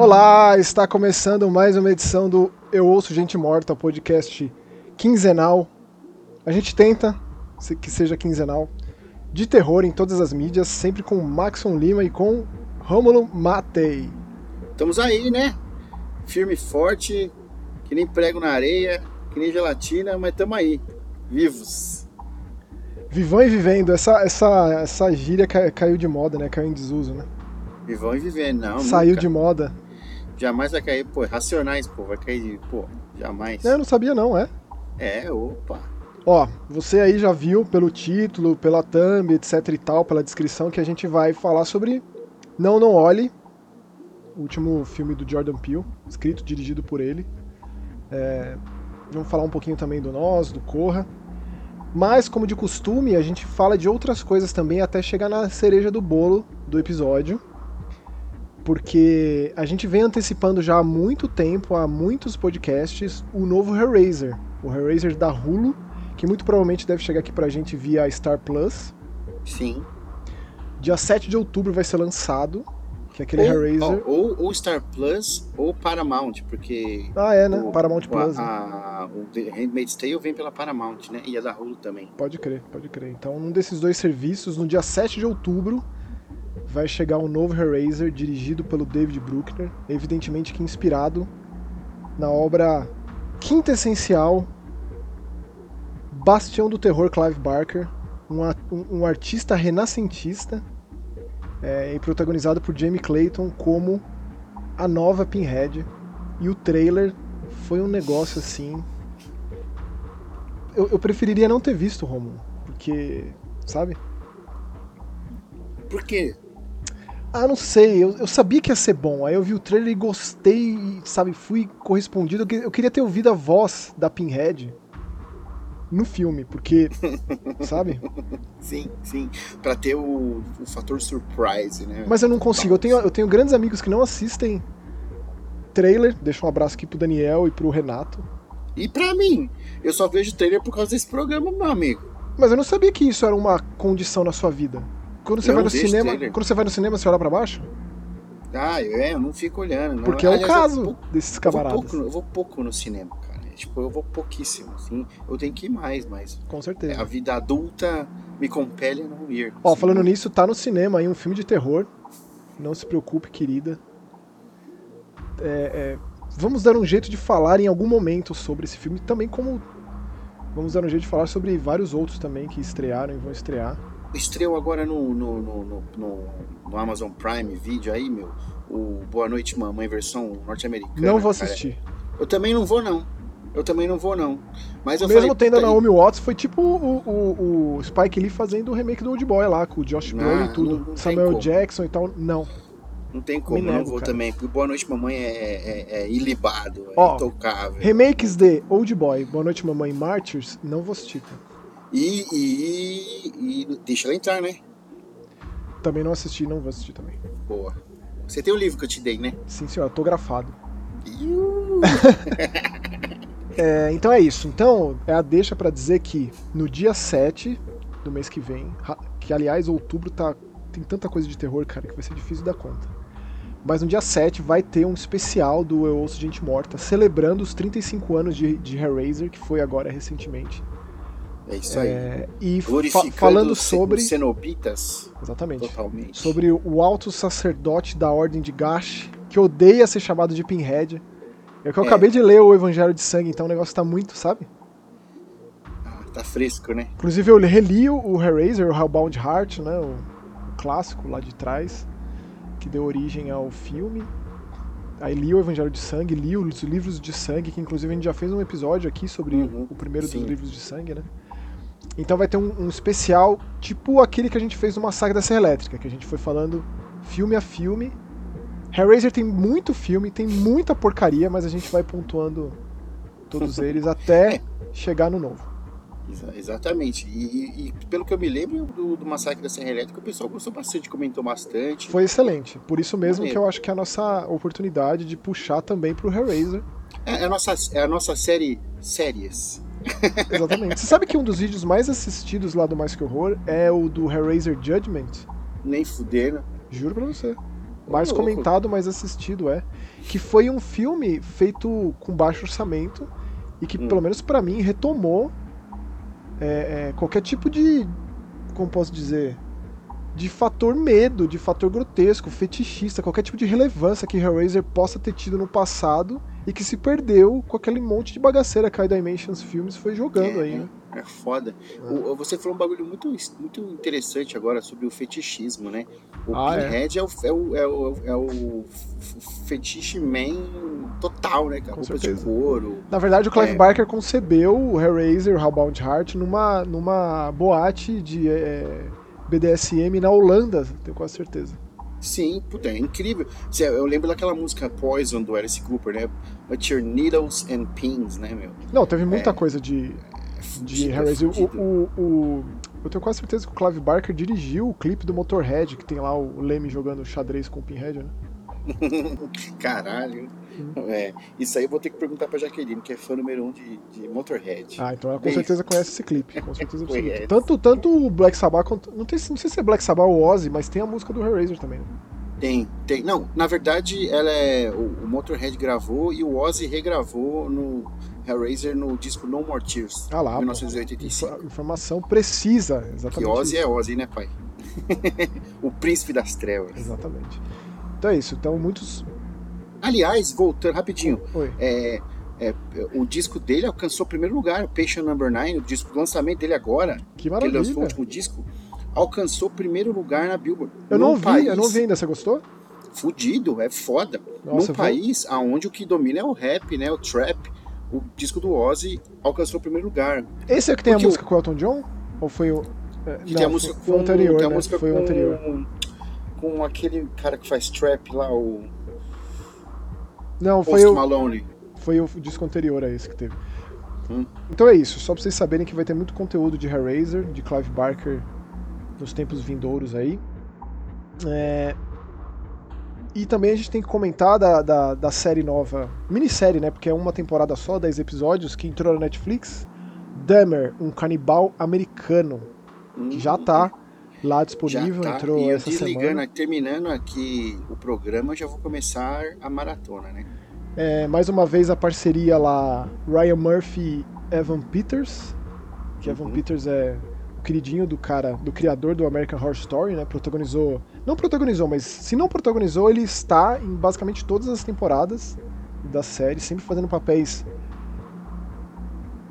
Olá, está começando mais uma edição do Eu Ouço Gente Morta, podcast quinzenal. A gente tenta que seja quinzenal, de terror em todas as mídias, sempre com Maxon Lima e com Rômulo Matei. Estamos aí, né? Firme e forte, que nem prego na areia, que nem gelatina, mas estamos aí, vivos. Vivão e vivendo, essa, essa, essa gíria caiu de moda, né? Caiu em desuso, né? Vivão e vivendo, não. Saiu nunca. de moda. Jamais vai cair, pô, racionais, pô, vai cair, pô, jamais. Eu não sabia não, é? É, opa. Ó, você aí já viu pelo título, pela thumb, etc e tal, pela descrição, que a gente vai falar sobre Não Não Olhe, o último filme do Jordan Peele, escrito, dirigido por ele. É, vamos falar um pouquinho também do Nós, do Corra. Mas, como de costume, a gente fala de outras coisas também até chegar na cereja do bolo do episódio. Porque a gente vem antecipando já há muito tempo, há muitos podcasts, o novo Hellraiser. O Hellraiser da Hulu, que muito provavelmente deve chegar aqui pra gente via Star Plus. Sim. Dia 7 de outubro vai ser lançado que é aquele ou, Hellraiser. Ou, ou, Star Plus ou Paramount, porque. Ah, é, né? O, Paramount Plus. A, o Handmaid's Tale vem pela Paramount, né? E a da Hulu também. Pode crer, pode crer. Então, num desses dois serviços, no dia 7 de outubro, vai chegar um novo Hellraiser dirigido pelo David Bruckner, evidentemente que inspirado na obra quintessencial Bastião do Terror Clive Barker, um, um, um artista renascentista é, e protagonizado por Jamie Clayton como a nova Pinhead. E o trailer foi um negócio assim. Eu, eu preferiria não ter visto, Romulo, porque. Sabe? Por quê? Ah, não sei, eu, eu sabia que ia ser bom. Aí eu vi o trailer e gostei, e, sabe, fui correspondido. Eu queria ter ouvido a voz da Pinhead no filme, porque, sabe? Sim, sim, para ter o, o fator surprise, né? Mas eu não consigo. Eu tenho, eu tenho grandes amigos que não assistem trailer. Deixa um abraço aqui pro Daniel e pro Renato. E pra mim, eu só vejo trailer por causa desse programa, meu amigo. Mas eu não sabia que isso era uma condição na sua vida. Quando você eu vai no cinema, trailer. quando você vai no cinema, você olha para baixo? Ah, eu, é, eu não fico olhando. Não. Porque é o caso desses camaradas. Eu vou, pouco, eu vou pouco no cinema, cara. Tipo, eu vou pouquíssimo, assim. Eu tenho que ir mais, mas. Com certeza. A vida adulta me compele a não ir. Ó, assim. falando nisso, tá no cinema aí um filme de terror. Não se preocupe, querida. É, é, vamos dar um jeito de falar em algum momento sobre esse filme, também como. Vamos dar um jeito de falar sobre vários outros também que estrearam e vão estrear. Estreou agora no, no, no, no, Amazon Prime Video aí, meu. O Boa Noite Mamãe versão norte-americana. Não vou assistir. Cara. Eu também não vou, não. Eu também não vou, não. Mas eu Mesmo falei, tendo a Naomi Watts, foi tipo o, o, o, Spike Lee fazendo o remake do Old Boy lá, com o Josh Brolin e tudo. Não, não Samuel Jackson e tal. Não. Não tem como, nego, não vou cara. também. Boa Noite Mamãe é, é, é ilibado, é Ó, intocável. Remakes de Old Boy, Boa Noite Mamãe e Martyrs, não vou assistir. E, e, e, deixa ela entrar, né? Também não assisti, não vou assistir também. Boa. Você tem o livro que eu te dei, né? Sim, senhor, autografado. É, então é isso. Então, é a deixa para dizer que no dia 7 do mês que vem, que aliás, outubro tá tem tanta coisa de terror, cara, que vai ser difícil dar conta. Mas no dia 7 vai ter um especial do Eu Ouço Gente Morta, celebrando os 35 anos de, de Hellraiser, que foi agora recentemente. É isso aí. É, e fa falando sobre. Cenobitas. Exatamente. Totalmente. Sobre o alto sacerdote da Ordem de Gash, que odeia ser chamado de Pinhead. É que eu é. acabei de ler o Evangelho de Sangue, então o negócio tá muito, sabe? Ah, tá fresco, né? Inclusive eu reli o Hellraiser, o Hellbound Heart, né? O, o clássico lá de trás, que deu origem ao filme. Aí li o Evangelho de Sangue, li os livros de sangue, que inclusive a gente já fez um episódio aqui sobre uhum, o primeiro sim. dos livros de sangue, né? Então vai ter um, um, especial tipo aquele que a gente fez no Massacre da Serra Elétrica, que a gente foi falando filme a filme Hellraiser tem muito filme, tem muita porcaria, mas a gente vai pontuando todos eles até chegar no novo. Exatamente. E, e, pelo que eu me lembro do, do Massacre da Serra Elétrica, o pessoal gostou bastante, comentou bastante. Foi excelente. Por isso mesmo que eu acho que é a nossa oportunidade de puxar também pro Hellraiser. É, é a, nossa, é a nossa série séries. Exatamente. Você sabe que um dos vídeos mais assistidos lá do Mais Que Horror é o do Hellraiser Judgment? Nem fuder, né? Juro pra você. Mais comentado, mais assistido, é. Que foi um filme feito com baixo orçamento e que, Hum. pelo menos pra mim, retomou é, é, qualquer tipo de. Como posso dizer? De fator medo, de fator grotesco, fetichista, qualquer tipo de relevância que Hellraiser possa ter tido no passado e que se perdeu com aquele monte de bagaceira que a Dimensions Films foi jogando É, aí, né? É foda. O- você falou um bagulho muito, muito interessante agora sobre o fetichismo, né? O Ah, é. Pinhead é, o, é, o, é, o, é o fetiche man total, né? Com roupa de certeza. couro. Na verdade, o Clive É. Barker concebeu o Hellraiser, o Hellbound Heart, numa, numa boate de é, BDSM na Holanda, tenho quase certeza. Sim, puta, é incrível. Eu lembro daquela música Poison do Alice Cooper, né? But your needles and pins, né, meu? Não, teve muita É. coisa de, de é Hellraiser. O, o, o- eu tenho quase certeza que o Clive Barker dirigiu o clipe do Motorhead, que tem lá o Leme jogando xadrez com o Pinhead, né? Caralho. É, isso aí eu vou ter que perguntar pra Jaqueline, que é fã número um de, de Motorhead. Ah, então ela com Bem, certeza conhece esse clipe, com certeza absoluta. Tanto, tanto o Black Sabbath quanto. Não, tem, não sei se é Black Sabbath ou Ozzy, mas tem a música do Hellraiser também, né? Tem, tem. Não, na verdade, ela é. O, o Motorhead gravou e o Ozzy regravou no Hellraiser no disco No More Tears, Ah lá, pô. 1985. Info- Informação precisa, Que exatamente. Ozzy isso. é Ozzy, né, pai? o príncipe das trevas. Exatamente. Então é isso. Então muitos. Aliás, voltando rapidinho, é, é, o disco dele alcançou o primeiro lugar, o Patient Number 9, o disco o lançamento dele agora, Que que ele maravilha. lançou o último disco, alcançou o primeiro lugar na Billboard. Eu não vi, país eu não vi ainda. Você gostou? Fudido, é foda. Nossa, Num país onde o que domina é o rap, né, o trap, o disco do Ozzy alcançou o primeiro lugar. Esse é que tem a Porque música com o Elton John? Ou foi o. é, Que não, tem a música foi, com, foi o anterior, tem a né? música Foi com, o anterior. com aquele cara que faz trap lá, o Não, foi Post o, Malone. foi o disco anterior a esse que teve. Hum. Então é isso, só pra vocês saberem que vai ter muito conteúdo de Hellraiser, de Clive Barker nos tempos vindouros aí. É, E também a gente tem que comentar da, da, da série nova, minissérie, né? Porque é uma temporada só, 10 episódios, que entrou na Netflix. Dahmer, um canibal americano, que já tá lá disponível, tá. entrou e eu essa semana. terminando aqui o programa, já vou começar a maratona, né? É, mais uma vez a parceria lá, Ryan Murphy Evan Peters, que Evan Uhum. Peters é o queridinho do cara, do criador do American Horror Story, né? Protagonizou, não protagonizou, mas se não protagonizou, ele está em basicamente todas as temporadas da série, sempre fazendo papéis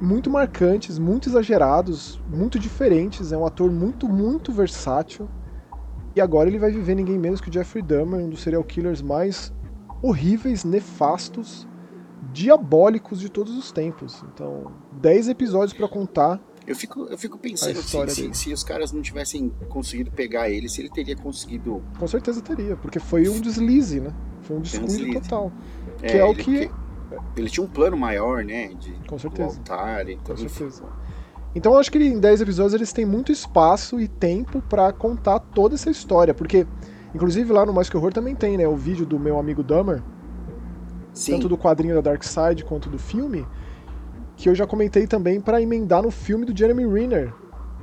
muito marcantes, muito exagerados, muito diferentes. É um ator muito, muito versátil. E agora ele vai viver ninguém menos que o Jeffrey Dahmer, um dos serial killers mais horríveis, nefastos, diabólicos de todos os tempos. Então, 10 episódios pra contar. Eu fico, eu fico pensando A se, se, os caras não tivessem conseguido pegar ele, se ele teria conseguido. Com certeza teria, porque foi um deslize, né? Foi um descuido total. Que é o ele, que- Ele tinha um plano maior, né? De, Com certeza. altar, então, Com enfim. certeza. Então eu acho que em 10 episódios eles têm muito espaço e tempo pra contar toda essa história, porque inclusive lá no Mais Que Horror também tem, né, o vídeo do meu amigo Dahmer, Sim, tanto do quadrinho da Dark Side quanto do filme, que eu já comentei também pra emendar no filme do Jeremy Renner,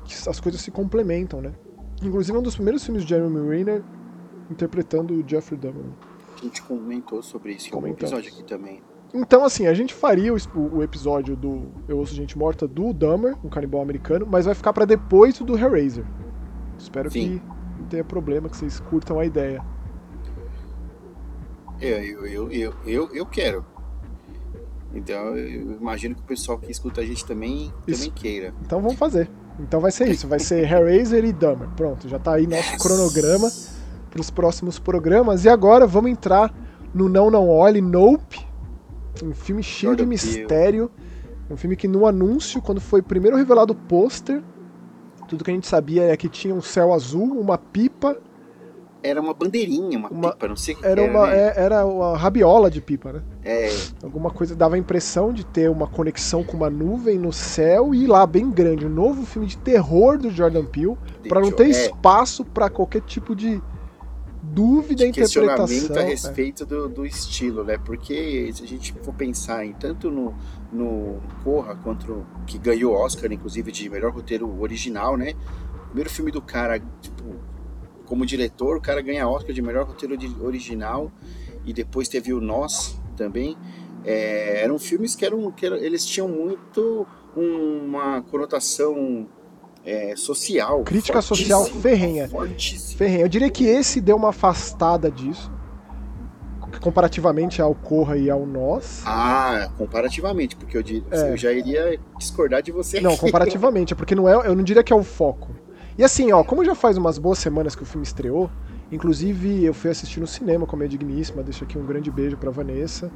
que as coisas se complementam, né? Inclusive é um dos primeiros filmes de Jeremy Renner interpretando o Jeffrey Dahmer. a gente comentou sobre isso em algum episódio aqui também. Então, assim, a gente faria o, o episódio do Eu Ouço Gente Morta do Dahmer, um canibal americano, mas vai ficar pra depois do Hellraiser. Espero Sim. que não tenha problema, que vocês curtam a ideia. Eu, eu, eu, eu, eu, eu quero. Então eu imagino que o pessoal que escuta a gente também, Isso. também queira. Então vamos fazer. Então vai ser isso, vai ser Hellraiser e Dahmer. Pronto, já tá aí nosso Yes. cronograma para os próximos programas. E agora vamos entrar no Não Não Olhe, Nope, um filme cheio Jordan de Peele. mistério. Um filme que no anúncio, quando foi primeiro revelado o pôster, tudo que a gente sabia é que tinha um céu azul, uma pipa, Era uma bandeirinha, uma, Uma- pipa, não sei o que era que uma, né? é- era uma rabiola de pipa, né? É, Alguma coisa dava a impressão de ter uma conexão com uma nuvem no céu e lá bem grande, um novo filme de terror do Jordan Peele, Pra não ter é, espaço pra qualquer tipo de dúvida, de questionamento a é. respeito do, do estilo, né? Porque se a gente for pensar em tanto no, no Corra quanto que ganhou Oscar, inclusive, de melhor roteiro original, né? O primeiro filme do cara, tipo, como diretor, o cara ganha Oscar de melhor roteiro original e depois teve o Nós também. É, eram filmes que eram, que eram, eles tinham muito uma conotação é, social. Crítica social ferrenha. Ferrenha. Eu diria que esse deu uma afastada disso. Comparativamente ao Corra e ao Nós. Ah, comparativamente, porque eu, é. eu já iria discordar de você. Não, comparativamente, é porque não é, eu não diria que é o foco. E assim, ó, como já faz umas boas semanas que o filme estreou, inclusive eu fui assistir no cinema com a minha digníssima, deixo aqui um grande beijo pra Vanessa.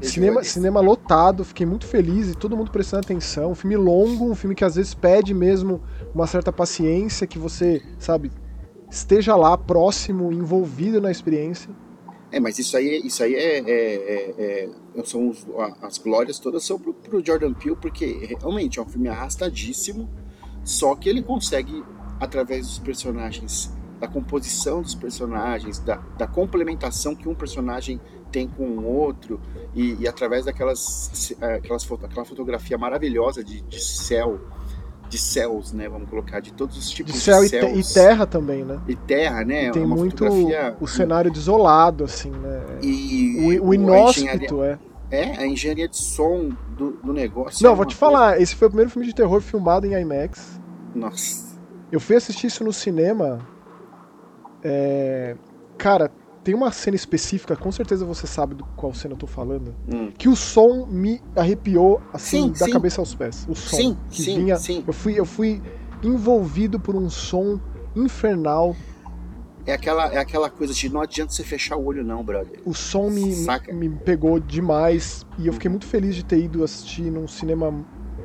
Cinema, cinema lotado, fiquei muito feliz e todo mundo prestando atenção. Um filme longo, um filme que às vezes pede mesmo uma certa paciência, que você, sabe, esteja lá próximo, envolvido na experiência. É, mas isso aí, isso aí é, é, é, é são os, as glórias todas são pro, pro Jordan Peele, porque realmente é um filme arrastadíssimo, só que ele consegue através dos personagens, da composição dos personagens, da, da complementação que um personagem tem com o outro, e, e através daquelas aquelas, aquela fotografia maravilhosa de, de céu, de céus, né? Vamos colocar, de todos os tipos de, céu de céus. E, te, e terra também, né? E terra, né? E tem muito o cenário desolado, assim, né? E o, o inóspito, é. É, a engenharia de som do, do negócio. Não, é vou te coisa... falar, esse foi o primeiro filme de terror filmado em IMAX. Nossa. Eu fui assistir isso no cinema. É... Cara, tem uma cena específica, com certeza você sabe do qual cena eu tô falando, hum. que o som me arrepiou assim sim, da sim. cabeça aos pés. O som sim, que sim, vinha, sim. eu fui eu fui envolvido por um som infernal. É aquela, é aquela coisa de não adianta você fechar o olho não, brother. O som me, me pegou demais e eu fiquei muito feliz de ter ido assistir num cinema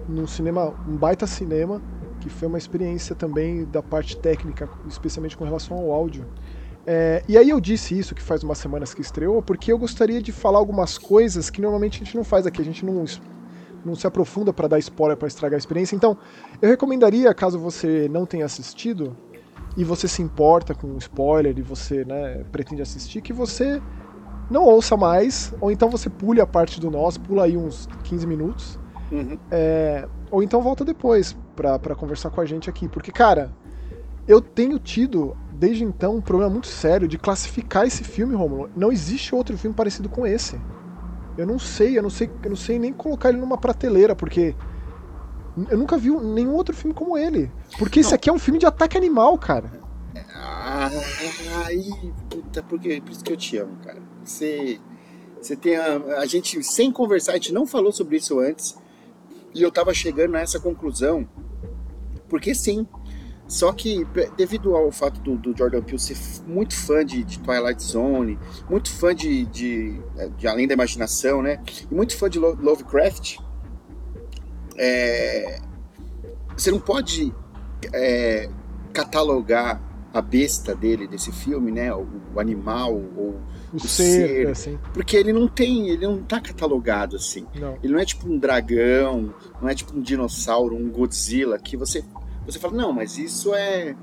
num cinema, um baita cinema que foi uma experiência também da parte técnica, especialmente com relação ao áudio. É, e aí eu disse isso, que faz umas semanas que estreou, porque eu gostaria de falar algumas coisas que normalmente a gente não faz aqui, a gente não, não se aprofunda para dar spoiler, para estragar a experiência. Então, eu recomendaria, caso você não tenha assistido, e você se importa com spoiler e você né, pretende assistir, que você não ouça mais, ou então você pule a parte do nós, pula aí uns 15 minutos, uhum. é, ou então volta depois para conversar com a gente aqui. Porque, cara, eu tenho tido, desde então, um problema muito sério de classificar esse filme, Romulo. Não existe outro filme parecido com esse. Eu não sei, eu não sei, eu não sei nem colocar ele numa prateleira, porque eu nunca vi nenhum outro filme como ele. Porque não. esse aqui é um filme de ataque animal, cara. Ai, puta, porque, por isso que eu te amo, cara. Você, você tem a, a gente, sem conversar, a gente não falou sobre isso antes, e eu tava chegando nessa conclusão, porque sim. Só que, devido ao fato do, do Jordan Peele ser muito fã de, de, Twilight Zone, muito fã de, de, de, Além da Imaginação, né? E muito fã de Lovecraft, é, você não pode é, catalogar a besta dele, desse filme, né? O, o animal, ou o, o ser, ser assim. porque ele não tem, ele não tá catalogado assim. Não. Ele não é tipo um dragão, não é tipo um dinossauro, um Godzilla, que você, você fala, não, mas isso é,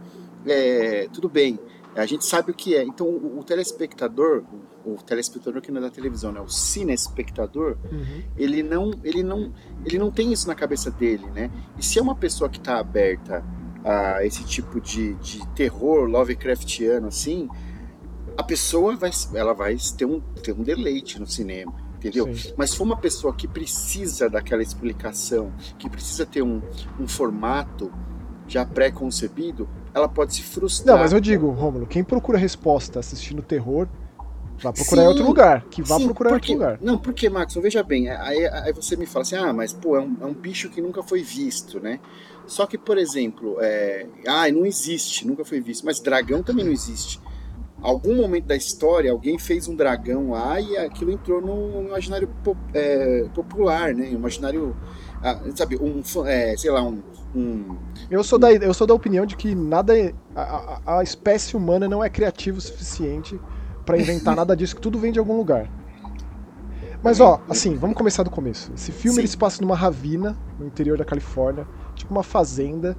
é tudo bem, a gente sabe o que é. Então o, o telespectador, o, o, telespectador que não é da televisão, né? O cinespectador, uhum. ele não, ele não, ele não tem isso na cabeça dele, né? E se é uma pessoa que está aberta a esse tipo de, de terror Lovecraftiano assim, a pessoa vai, ela vai ter um, ter um deleite no cinema, entendeu? Sim. Mas se for uma pessoa que precisa daquela explicação, que precisa ter um, um formato já pré-concebido, ela pode se frustrar. Não, mas eu digo, Rômulo, quem procura resposta assistindo terror, Vá procurar sim, em outro lugar. Que vá sim, procurar em outro lugar. Não, porque, Max, veja bem, aí, aí você me fala assim, ah, mas pô, é um, é um bicho que nunca foi visto, né? Só que, por exemplo, é... ah, não existe, nunca foi visto, mas dragão também não existe. Algum momento da história, alguém fez um dragão lá e aquilo entrou no imaginário é, popular, né? Imaginário, ah, sabe, um, é, sei lá, um, um, Eu sou da eu sou da opinião de que nada é, a, a espécie humana não é criativa o suficiente para inventar nada disso, que tudo vem de algum lugar. Mas ó, assim, vamos começar do começo. Esse filme ele se passa numa ravina no interior da Califórnia tipo uma fazenda.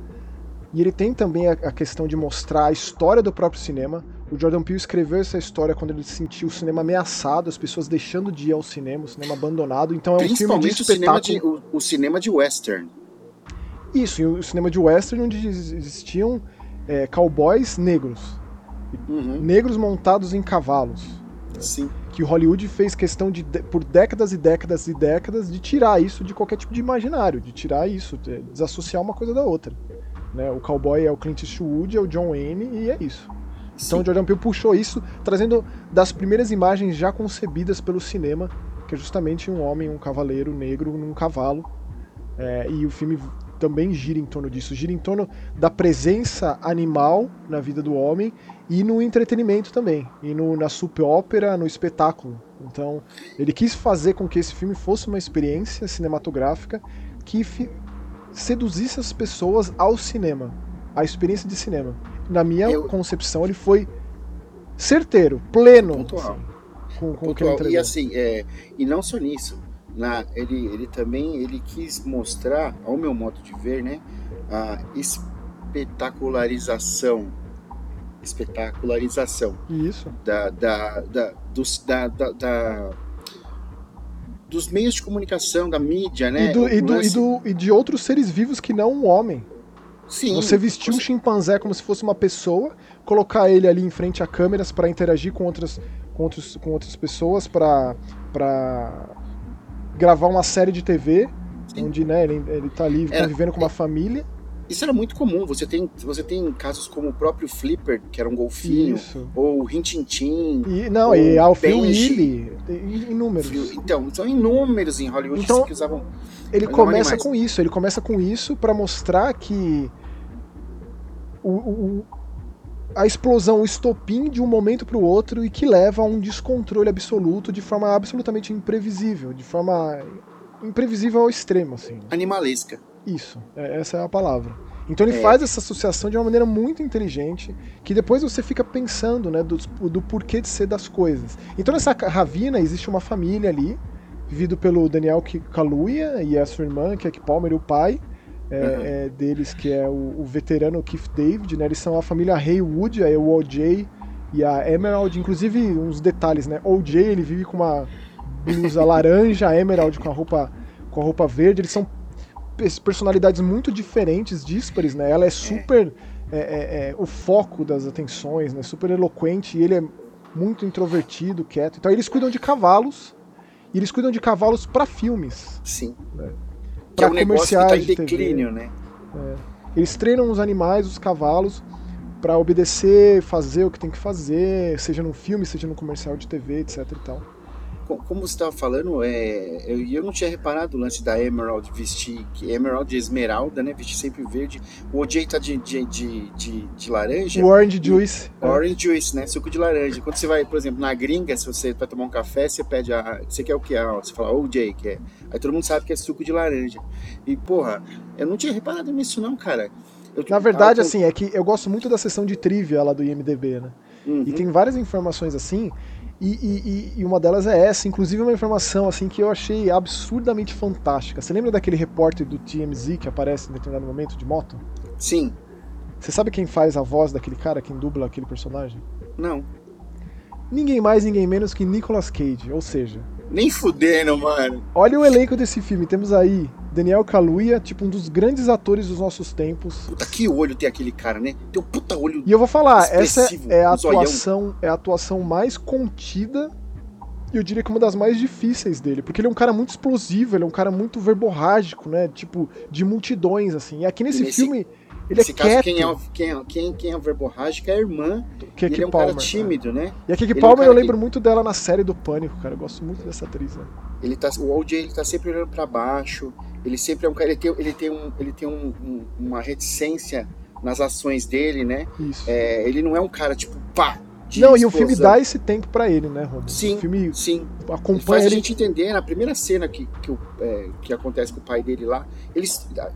E ele tem também a, a, questão de mostrar a história do próprio cinema. O Jordan Peele escreveu essa história quando ele sentiu o cinema ameaçado, as pessoas deixando de ir ao cinema, o cinema abandonado. Então é um filme de espetáculo. O cinema de, o, o cinema de western. Isso, e o cinema de western onde existiam é, cowboys negros. Uhum. Negros montados em cavalos. Sim. Que Hollywood fez questão de, por décadas e décadas e décadas, de tirar isso de qualquer tipo de imaginário, de tirar isso, de desassociar uma coisa da outra. Né? O cowboy é o Clint Eastwood, é o John Wayne e é isso. Então o Jordan Peele puxou isso, trazendo das primeiras imagens já concebidas pelo cinema, que é justamente um homem, um cavaleiro negro num cavalo. É, e o filme também gira em torno disso, gira em torno da presença animal na vida do homem e no entretenimento também, e no, na soap ópera, no espetáculo. Então, ele quis fazer com que esse filme fosse uma experiência cinematográfica que seduzisse as pessoas ao cinema, à experiência de cinema. Na minha Eu... concepção, ele foi certeiro, pleno. Pontual. Assim, com, com Pontual. E assim, é, e não só nisso. Na, ele, ele também ele quis mostrar, ao meu modo de ver, né, a espetacularização espetacularização Isso. Da, da, da, dos, da, da, da, dos meios de comunicação, da mídia, né? E, do, e, do, e, do, e de outros seres vivos que não um homem. Sim. Você vestir você... um chimpanzé como se fosse uma pessoa, colocar ele ali em frente a câmeras para interagir com outras, com, outros, com outras pessoas, para gravar uma série de TV, Sim. onde né, ele, ele tá ali convivendo com uma família. Isso era muito comum. Você tem, você tem casos como o próprio Flipper, que era um golfinho, Isso. ou o Rintintin. E, não, e Alfio Willy, inúmeros. Então, são inúmeros em Hollywood então, que usavam. Ele começa animais. com isso, ele começa com isso para mostrar que o, o, a explosão, o estopim de um momento para o outro e que leva a um descontrole absoluto de forma absolutamente imprevisível, de forma imprevisível ao extremo, assim. Animalesca. Isso, é, essa é a palavra. Então ele é. faz essa associação de uma maneira muito inteligente, que depois você fica pensando, né, do, do porquê de ser das coisas. Então nessa ravina existe uma família ali, vivido pelo Daniel Kaluuya e a sua irmã, que é Palmer, e o pai é, uhum. é, deles, que é o, o, veterano Keith David, né, eles são a família Haywood, aí o OJ e a Emerald, inclusive uns detalhes, né, OJ ele vive com uma blusa laranja, a Emerald com a roupa com a roupa verde, eles são personalidades muito diferentes, díspares, né? Ela é super é, é, é, o foco das atenções, né? Super eloquente e ele é muito introvertido, quieto. Então eles cuidam de cavalos e eles cuidam de cavalos para filmes. Sim. Né? Para é um comerciais tá em declínio, né? É. Eles treinam os animais, os cavalos, para obedecer, fazer o que tem que fazer, seja num filme, seja num comercial de TV, etc e tal como você estava falando, é, eu, eu não tinha reparado o lance da Emerald vestir, que Emerald de esmeralda, né? Vestir sempre verde. O OJ tá de, de, de, de, de laranja. O orange juice. Orange juice, né? Suco de laranja. Quando você vai, por exemplo, na gringa, se você vai tomar um café, você pede a. Você quer o que? Ah, você fala OJ, que é. Aí todo mundo sabe que é suco de laranja. E, porra, eu não tinha reparado nisso, não, cara. Eu, Na verdade, eu... assim, é que eu gosto muito da sessão de trivia lá do IMDB, né? Uhum. E tem várias informações assim e, e, e, uma delas é essa, inclusive uma informação assim que eu achei absurdamente fantástica. Você lembra daquele repórter do TMZ que aparece em determinado momento de moto? Sim. Você sabe quem faz a voz daquele cara, quem dubla aquele personagem? Não. Ninguém mais, ninguém menos que Nicolas Cage, ou seja... Nem fudendo, mano. Olha o elenco desse filme. Temos aí Daniel Kaluuya, tipo um dos grandes atores dos nossos tempos. Puta, que olho tem aquele cara, né? Tem um puta olho. E eu vou falar, essa é a atuação, é a atuação mais contida e eu diria que uma das mais difíceis dele, porque ele é um cara muito explosivo, ele é um cara muito verborrágico, né? Tipo, de multidões, assim. E aqui nesse, nesse filme, ele nesse é caso, quieto. Quem é, quem, é, quem, é a verborrágica é a irmã. Que é ele é um Palmer, cara tímido, né? E a Kiki Palmer é um eu lembro que... muito dela na série do Pânico, cara. Eu gosto muito dessa atriz, né? Ele tá, o OJ ele tá sempre olhando para baixo. Ele sempre é um cara. Ele tem, ele tem, um, ele tem um, um, uma reticência nas ações dele, né? Isso. É, ele não é um cara tipo pá. não, explosão. e o filme dá esse tempo para ele, né, Romulo? Sim, o filme sim. acompanha ele. Faz ele... a gente entender, na primeira cena que, que, é, que acontece com o pai dele lá, ele,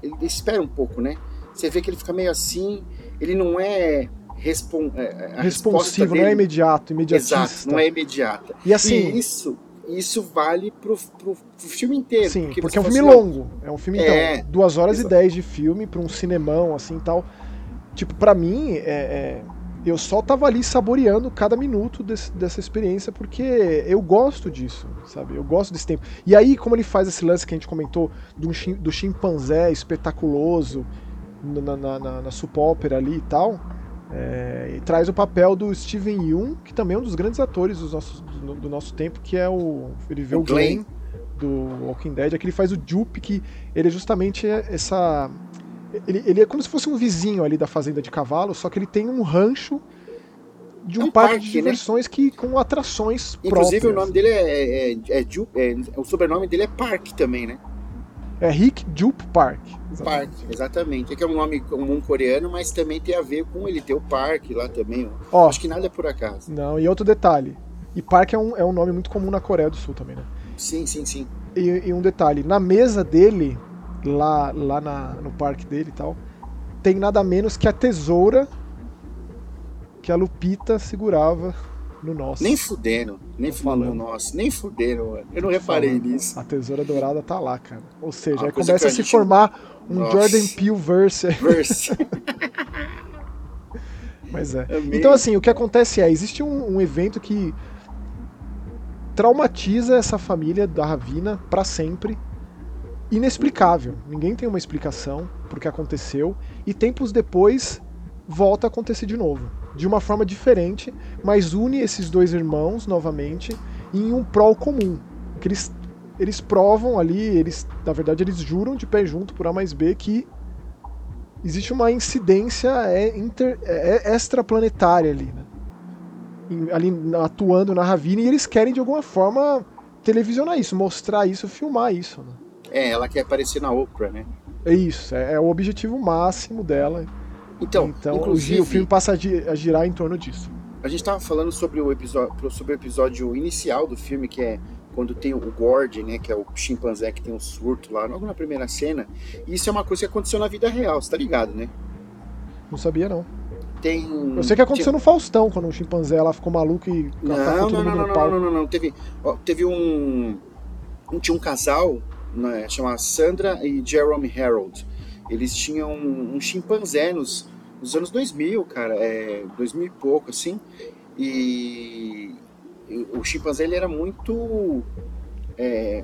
ele espera um pouco, né? Você vê que ele fica meio assim, ele não é respon é, é responsivo, não é imediato, imediatista. Exato, não é imediata. E assim, e isso isso vale pro, pro, pro filme inteiro. Sim, porque, porque é um filme assim, longo. É um filme, então, é, duas horas exato. e dez de filme pra um cinemão, assim tal. Tipo, para mim, é, é, eu só tava ali saboreando cada minuto desse, dessa experiência, porque eu gosto disso, sabe? Eu gosto desse tempo. E aí, como ele faz esse lance que a gente comentou do, do chimpanzé espetaculoso na, na, na, na opera ali e tal É, e traz o papel do Steven Yeun, que também é um dos grandes atores do nosso, do, do nosso tempo, que é o. Ele vê o, o Glenn, Glenn do Walking Dead, aqui ele faz o Jupe, que ele é justamente essa. Ele, ele é como se fosse um vizinho ali da fazenda de cavalo, só que ele tem um rancho de um, é um parque, parque, de né? diversões né? que com atrações Inclusive próprias. o nome dele é, é, é, é, o sobrenome dele é Park também, né? É Rick Jupe Park. Exatamente. Park, exatamente. É que é um nome comum coreano, mas também tem a ver com ele ter o parque lá também. Ó, Acho que nada é por acaso. Não, e outro detalhe. E Park é um, é um nome muito comum na Coreia do Sul também, né? Sim, sim, sim. E, e um detalhe, na mesa dele, lá, lá na, no parque dele e tal, tem nada menos que a tesoura que a Lupita segurava no nosso. Nem fudendo, nem fudendo no nosso, nem fudendo, mano. Eu não reparei falando. nisso. A tesoura dourada tá lá, cara. Ou seja, aí começa a, a se gente... formar um Nossa. Jordan Peele verse. Verse. Mas é. Amei. Então, assim, o que acontece é, existe um, um evento que traumatiza essa família da Ravina para sempre. Inexplicável. Ninguém tem uma explicação pro que aconteceu. E tempos depois volta a acontecer de novo. De uma forma diferente, mas une esses dois irmãos novamente em um prol comum. Que eles, eles provam ali, eles, na verdade, eles juram de pé junto por A mais B que existe uma incidência é, inter, é, é extraplanetária ali, né? ali atuando na Ravine e eles querem de alguma forma televisionar isso, mostrar isso, filmar isso. Né? É, ela quer aparecer na Oprah, né? É isso, é, é o objetivo máximo dela. Então, então inclusive, o filme passa a girar em torno disso. A gente estava falando sobre o episódio, sobre o episódio inicial do filme, que é quando tem o Gord, né, que é o chimpanzé que tem um surto lá, logo na primeira cena. E isso é uma coisa que aconteceu na vida real, você tá ligado, né? Não sabia não tem. Eu sei que aconteceu no Faustão, quando o chimpanzé lá ficou maluco e não, não, não, não, não, não, não, não, Teve, ó, teve um. Tinha um casal, né, chamado Sandra e Jerome Harold. Eles tinham um, um chimpanzé nos, nos anos 2000, cara, é, 2000 e pouco, assim. E, o chimpanzé ele era muito. É,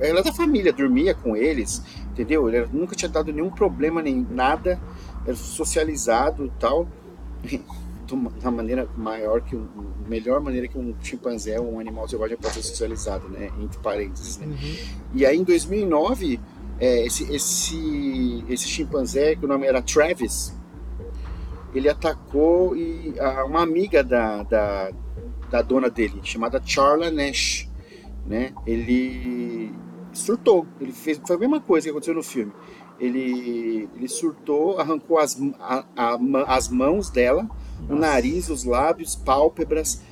era da família, dormia com eles, entendeu? Ele nunca tinha dado nenhum problema, nem nada é socializado e tal, da maneira maior que um, melhor maneira que um chimpanzé ou um animal selvagem pode ser socializado, né, entre parênteses, né? Uhum. E aí em 2009, é, esse, esse, esse chimpanzé, que o nome era Travis, ele atacou e uma amiga da, da, da dona dele, chamada Charla Nash, né? Ele surtou, ele fez foi a mesma coisa que aconteceu no filme ele, ele surtou, arrancou as, a, a, as mãos dela, Nossa. o nariz, os lábios, pálpebras.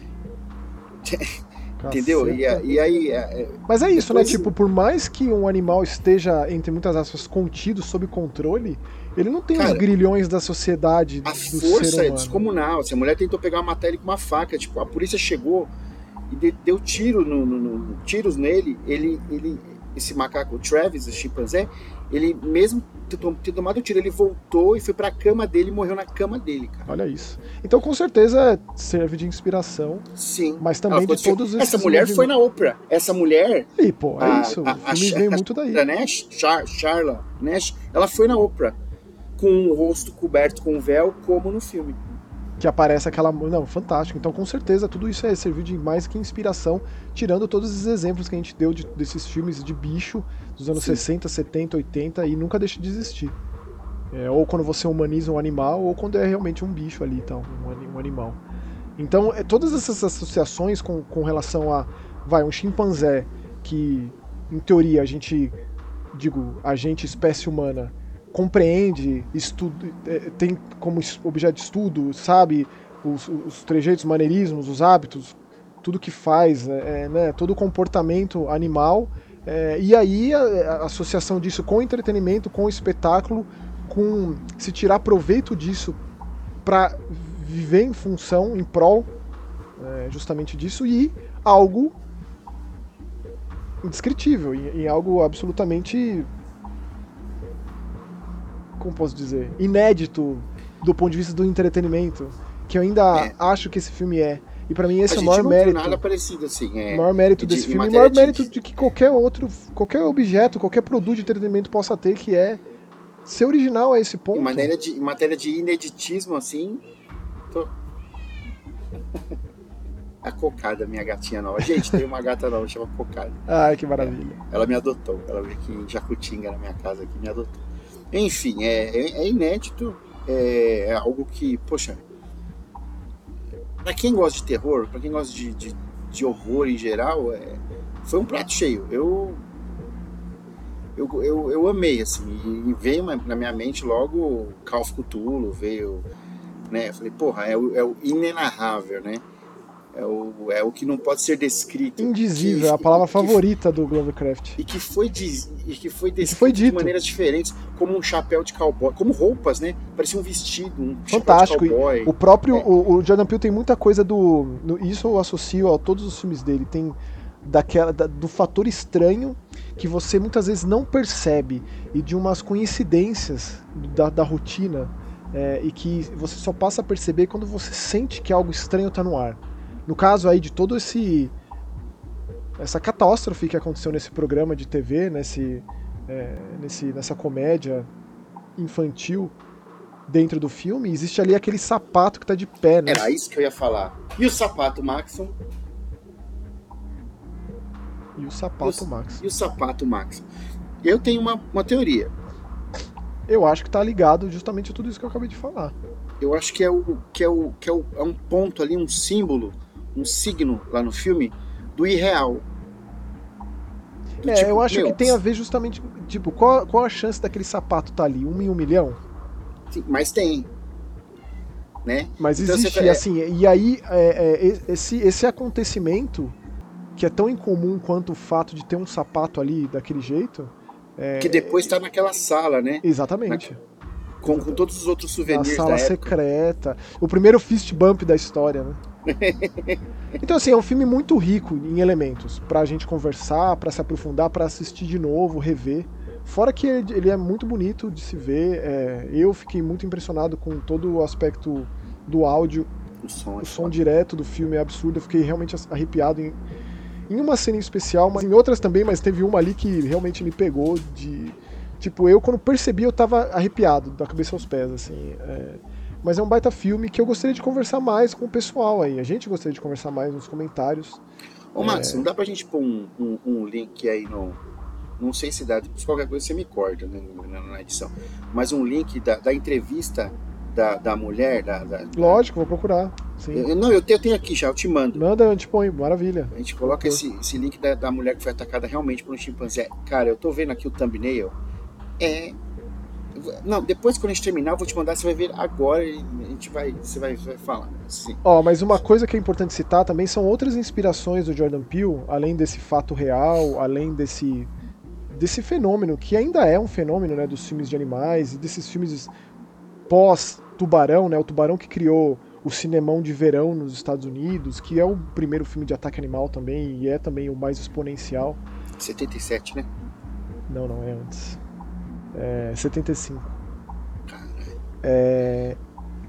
Entendeu? E, e, aí. É, é, Mas é isso, né? Tipo, por mais que um animal esteja, entre muitas aspas, contido, sob controle, ele não tem Cara, os grilhões da sociedade. A força é descomunal. Se a mulher tentou pegar uma matéria com uma faca, tipo, a polícia chegou e deu tiro no, no, no, tiros nele, ele, ele, esse macaco, o Travis, o chimpanzé, ele mesmo ter tomado o tiro, ele voltou e foi pra cama dele e morreu na cama dele, cara. Olha isso. Então com certeza serve de inspiração. Sim. Mas também de todos esses. Essa mulher foi na Oprah. Essa mulher. E, pô, é a, isso. A, o filme a, vem muito daí. A Nash, Char, Charla Nash, ela foi na Oprah. Com o rosto coberto com véu, como no filme que aparece aquela. Não, fantástico. Então, com certeza, tudo isso é serviu de mais que inspiração, tirando todos os exemplos que a gente deu de, desses filmes de bicho dos anos Sim. 60, 70, 80 e nunca deixa de existir. É, ou quando você humaniza um animal, ou quando é realmente um bicho ali, então, um, um animal. Então, é, todas essas associações com, com relação a. Vai, um chimpanzé que, em teoria, a gente. Digo, a gente, espécie humana, compreende, estudo, é, tem como objeto de estudo, sabe, os, os trejeitos, maneirismos, os hábitos, tudo que faz, é, é, né, todo o comportamento animal, é, e aí a, a, associação disso com entretenimento, com espetáculo, com se tirar proveito disso para viver em função, em prol é, justamente disso, e algo indescritível, em, em algo absolutamente como posso dizer, inédito do ponto de vista do entretenimento, que eu ainda é. acho que esse filme é. E para mim esse a é o maior mérito. nada parecido assim, é. O maior mérito desse de, filme, o maior mérito de... de que qualquer outro, qualquer objeto, qualquer produto de entretenimento possa ter, que é Ser original a esse ponto. Em matéria de, em matéria de ineditismo, assim. Tô... a Cocada, minha gatinha nova. Gente, tem uma gata nova, chama Cocada. Ai, que maravilha. É, ela me adotou. Ela veio aqui em Jacutinga, na minha casa, aqui, me adotou. Enfim, é, é, é inédito. É, é, algo que, poxa. Pra quem gosta de terror, pra quem gosta de, de, de horror em geral, é, foi um prato cheio. Eu eu, eu, eu amei, assim, e veio na minha mente logo Call of Cthulhu, veio, né, eu falei, porra, é é o inenarrável, né, é o, é o que não pode ser descrito. Indizível, que, a palavra que, favorita do Lovecraft. E que foi, diz, e que foi descrito foi de maneiras diferentes, como um chapéu de cowboy, como roupas, né? Parecia um vestido, um Fantástico. chapéu de cowboy. O próprio, é. o, o Jordan Peele tem muita coisa do, no, isso eu associo a todos os filmes dele, tem daquela da, do fator estranho que você muitas vezes não percebe e de umas coincidências da, da rotina é, e que você só passa a perceber quando você sente que algo estranho está no ar. No caso aí de todo esse essa catástrofe que aconteceu nesse programa de TV, nesse, é, nesse nessa comédia infantil dentro do filme, existe ali aquele sapato que está de pé, né? Era isso que eu ia falar. E o sapato, Maxon? E o sapato o, Max. E o sapato Max. Eu tenho uma, uma teoria. Eu acho que está ligado justamente a tudo isso que eu acabei de falar. Eu acho que é o que é o que é, o, é um ponto ali, um símbolo, um signo lá no filme do irreal. Do é, tipo, eu acho meu, que tem a ver justamente, tipo, qual, qual a chance daquele sapato estar tá ali? Um em um milhão? Sim, mas tem. Né? Mas então, existe, você... assim, e aí é, é, esse, esse acontecimento que é tão incomum quanto o fato de ter um sapato ali daquele jeito. É... Que depois está naquela sala, né? Exatamente. Na... Com, com, todos os outros souvenirs. Na sala secreta. O primeiro fist bump da história, né? então, assim, é um filme muito rico em elementos pra gente conversar, para se aprofundar, para assistir de novo, rever. Fora que ele é muito bonito de se ver. É... eu fiquei muito impressionado com todo o aspecto do áudio. O som, é o som direto do filme é absurdo. Eu fiquei realmente arrepiado em em uma cena em especial, mas em outras também, mas teve uma ali que realmente me pegou de. Tipo, eu quando percebi eu tava arrepiado, da cabeça aos pés, assim. É... Mas é um baita filme que eu gostaria de conversar mais com o pessoal aí. A gente gostaria de conversar mais nos comentários. Ô, Max, é... não dá pra gente pôr um, um, um, link aí no. Não sei se dá, se qualquer coisa você me corta né, na edição. Mas um link da, da entrevista da, da mulher, da, da, Lógico, vou procurar. Sim. Eu, não, eu tenho, eu tenho, aqui já, eu te mando. Manda, eu te põe, maravilha. A gente coloca esse, esse, link da, da, mulher que foi atacada realmente por um chimpanzé. Cara, eu tô vendo aqui o thumbnail. É. Não, depois quando a gente terminar, eu vou te mandar, você vai ver agora e a gente vai. Você vai, vai falar. Sim. Ó, mas uma coisa que é importante citar também são outras inspirações do Jordan Peele, além desse fato real, além desse. desse fenômeno, que ainda é um fenômeno, né, dos filmes de animais e desses filmes pós Tubarão, né? O Tubarão que criou o cinemão de verão nos Estados Unidos, que é o primeiro filme de ataque animal também e é também o mais exponencial. 77, né? Não, não, é antes. É 75. É,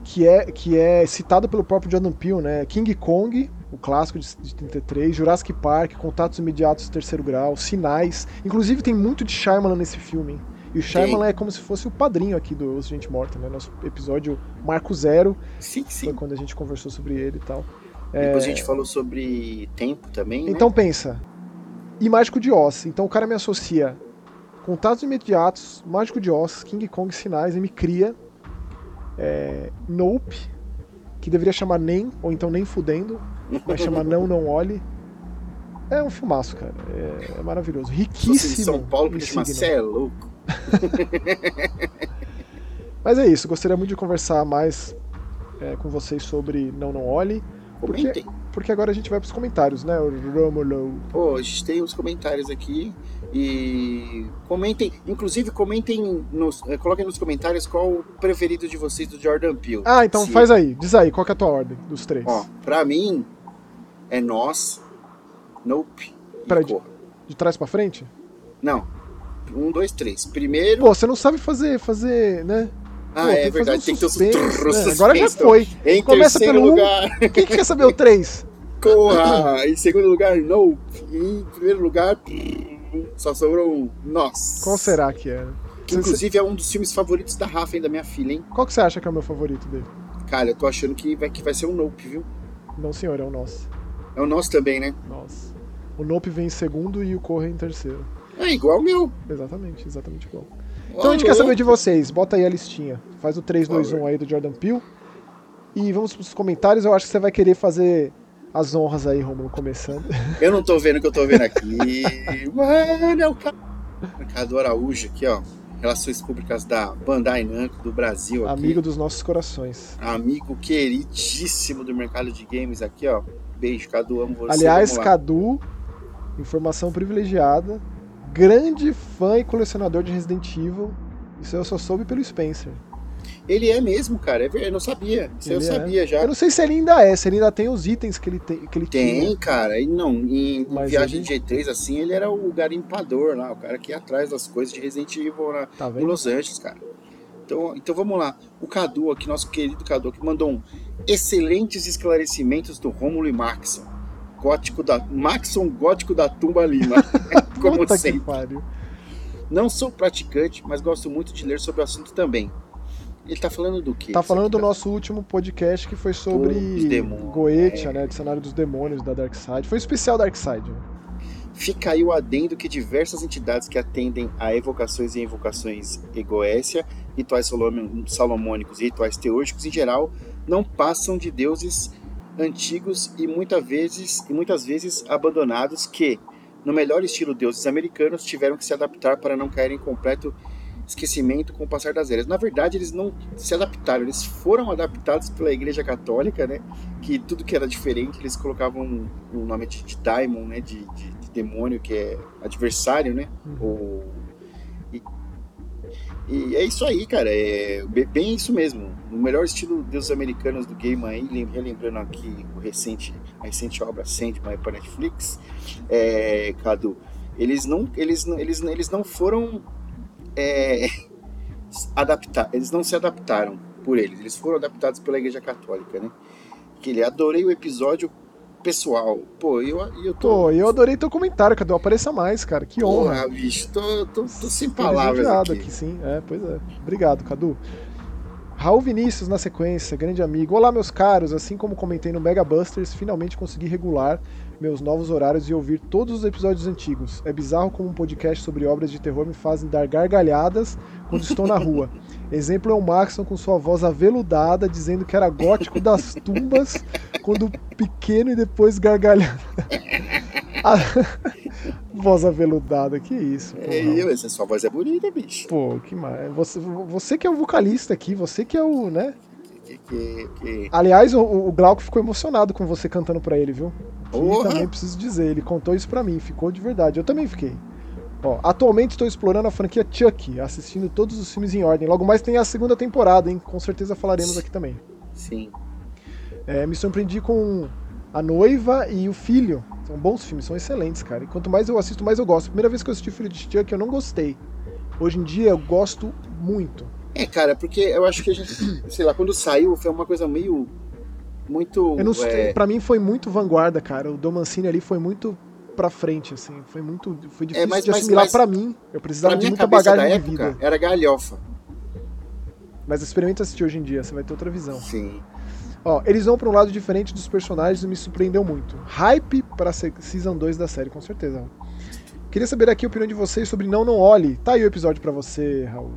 que, é, que é citado pelo próprio Jordan Peele, né? King Kong, o clássico de, de 33, Jurassic Park, Contatos Imediatos de Terceiro Grau, Sinais. Inclusive tem muito de Shyamalan nesse filme, hein? E o Shyamalan é como se fosse o padrinho aqui do Os Gente Morta, né? Nosso episódio Marco Zero. Sim, sim. Foi quando a gente conversou sobre ele e tal. Depois é... a gente falou sobre tempo também. Né? Então pensa. E Mágico de Oz. Então o cara me associa Contatos Imediatos, Mágico de Oz, King Kong Sinais me cria é, Nope, que deveria chamar Nem, ou então Nem Fudendo, vai chamar Não Não Olhe. É um filmaço, cara. É, é maravilhoso. Riquíssimo. São Paulo, que chama Cê é louco. Mas é isso, gostaria muito de conversar mais é, com vocês sobre Não Não Olhe. Porque, porque agora a gente vai para os comentários, né, Romulo? Pô, a gente tem os comentários aqui e comentem, inclusive comentem, nos, é, coloquem nos comentários qual o preferido de vocês do Jordan Peele. Ah, então Se... faz aí, diz aí, qual é a tua ordem dos três? Ó, pra mim é Nós, Nope Peraí, de, de trás para frente? Não, um, dois, três. Primeiro. Pô, você não sabe fazer, fazer, né? Ah, Pô, é verdade, tem que ter o suspense, né? Agora já foi. Em Começa pelo lugar. Um. Quem que quer saber o três? Corra! em segundo lugar, no. E em primeiro lugar, só sobrou um nós. Qual será que é? Que inclusive é um dos filmes favoritos da Rafa e da minha filha, hein? Qual que você acha que é o meu favorito dele? Cara, eu tô achando que vai, que vai ser o Nope, viu? Não, senhor, é o nosso. É o nosso também, né? Nossa. O Nope vem em segundo e o Corre em terceiro. É igual o meu. Exatamente, exatamente igual. Então a gente quer saber de vocês. Bota aí a listinha. Faz o 3, 2, 1 aí do Jordan Peele. E vamos pros comentários. Eu acho que você vai querer fazer as honras aí, Romulo, começando. Eu não tô vendo o que eu tô vendo aqui. Mano, é o Ricardo Araújo aqui, ó. Relações Públicas da Bandai Namco do Brasil. Aqui. Amigo dos nossos corações. Amigo queridíssimo do mercado de games aqui, ó. Beijo, Cadu, amo você. Aliás, Cadu, informação privilegiada, grande fã e colecionador de Resident Evil. Isso eu só soube pelo Spencer. Ele é mesmo, cara. É eu não sabia. Isso eu é. sabia já. Eu não sei se ele ainda é, se ele ainda tem os itens que ele tem. Que ele tem, tinha. cara. E não, em, em Viagem ele... G3, assim, ele era o garimpador lá, o cara que ia atrás das coisas de Resident Evil na, tá em Los Angeles, cara. Então, então vamos lá. O Cadu aqui, nosso querido Cadu, que mandou um excelentes esclarecimentos do Rômulo e Maxon. Gótico da. Maxon Gótico da Tumba Lima. Como Puta sempre. Não sou praticante, mas gosto muito de ler sobre o assunto também. Ele tá falando do quê? Tá falando do tá... nosso último podcast que foi sobre Goetia, é... né? Dicionário dos Demônios da Dark Side. Foi um especial Dark Side. Né? Fica aí o adendo que diversas entidades que atendem a evocações e invocações egoécia, rituais salomônicos e rituais teúrgicos em geral, não passam de deuses antigos e muitas vezes, e muitas vezes abandonados que, no melhor estilo deuses americanos, tiveram que se adaptar para não caírem em completo esquecimento com o passar das eras. Na verdade, eles não se adaptaram, eles foram adaptados pela Igreja Católica, né? Que tudo que era diferente, eles colocavam o nome de, de Daimon, né? De, de, de, demônio, que é adversário, né? Uhum. Ou, e, e, é isso aí, cara. É bem isso mesmo. No melhor estilo dos americanos do game aí, relembrando aqui o recente, a recente obra Sandman para Netflix, é, Cadu, eles não, eles, eles, eles não foram é, adaptar, eles não se adaptaram por eles, eles foram adaptados pela Igreja Católica, né? Que ele adorei o episódio pessoal. Pô, eu, eu tô. Pô, eu adorei teu comentário, Cadu. Apareça mais, cara. Que honra. Ah, bicho, tô, tô, tô sem palavras. Aqui. aqui, sim. É, pois é. Obrigado, Cadu. Raul Vinícius na sequência, grande amigo. Olá, meus caros. Assim como comentei no Mega Busters, finalmente consegui regular meus novos horários e ouvir todos os episódios antigos. É bizarro como um podcast sobre obras de terror me fazem dar gargalhadas quando estou na rua. Exemplo é o Maxon com sua voz aveludada dizendo que era gótico das tumbas quando pequeno e depois gargalhando. voz aveludada, que isso. Pô, é, eu, essa sua voz é bonita, bicho. Pô, que mais. Você, você que é o vocalista aqui, você que é o, né? Que, que, que... Aliás, o, o Glauco ficou emocionado com você cantando pra ele, viu? Que também preciso dizer, ele contou isso pra mim, ficou de verdade. Eu também fiquei. Ó, atualmente estou explorando a franquia Chuck, assistindo todos os filmes em ordem. Logo mais tem a segunda temporada, hein? Com certeza falaremos aqui também. Sim. É, me surpreendi com A Noiva e o Filho. São bons filmes, são excelentes, cara. E quanto mais eu assisto, mais eu gosto. Primeira vez que eu assisti Filho de Chuck, eu não gostei. Hoje em dia eu gosto muito. É, cara, porque eu acho que a gente, sei lá, quando saiu foi uma coisa meio muito. Eu não, é... Pra mim foi muito vanguarda, cara. O Domancini ali foi muito pra frente, assim. Foi muito. Foi é, difícil é, mas, de assimilar mas, pra mim. Eu precisava de muita bagagem de vida. Era galhofa. Mas experimenta assistir hoje em dia, você vai ter outra visão. Sim. Ó, eles vão para um lado diferente dos personagens e me surpreendeu muito. Hype para Season 2 da série, com certeza. Queria saber aqui a opinião de vocês sobre Não Não Olhe. Tá aí o episódio para você, Raul.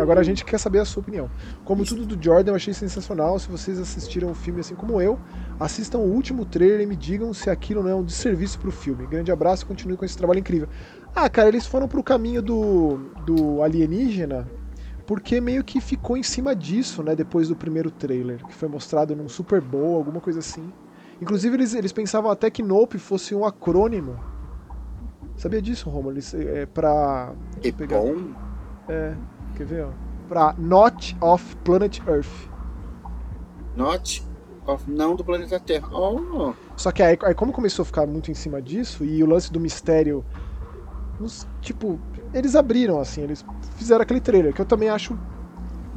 Agora a gente quer saber a sua opinião. Como tudo do Jordan, eu achei sensacional. Se vocês assistiram o filme assim como eu, assistam o último trailer e me digam se aquilo não é um desserviço pro filme. Grande abraço e continue com esse trabalho incrível. Ah, cara, eles foram pro caminho do, do alienígena porque meio que ficou em cima disso, né, depois do primeiro trailer, que foi mostrado num Super Bowl, alguma coisa assim. Inclusive eles, eles pensavam até que Nope fosse um acrônimo. Sabia disso, Romulo? Eles, é, pra... Que pegar... bom! É, quer ver, ó? Pra Not of Planet Earth. Not of... não do planeta Terra. Oh. Só que aí, aí como começou a ficar muito em cima disso, e o lance do mistério... Nos, tipo, eles abriram, assim, eles fizeram aquele trailer, que eu também acho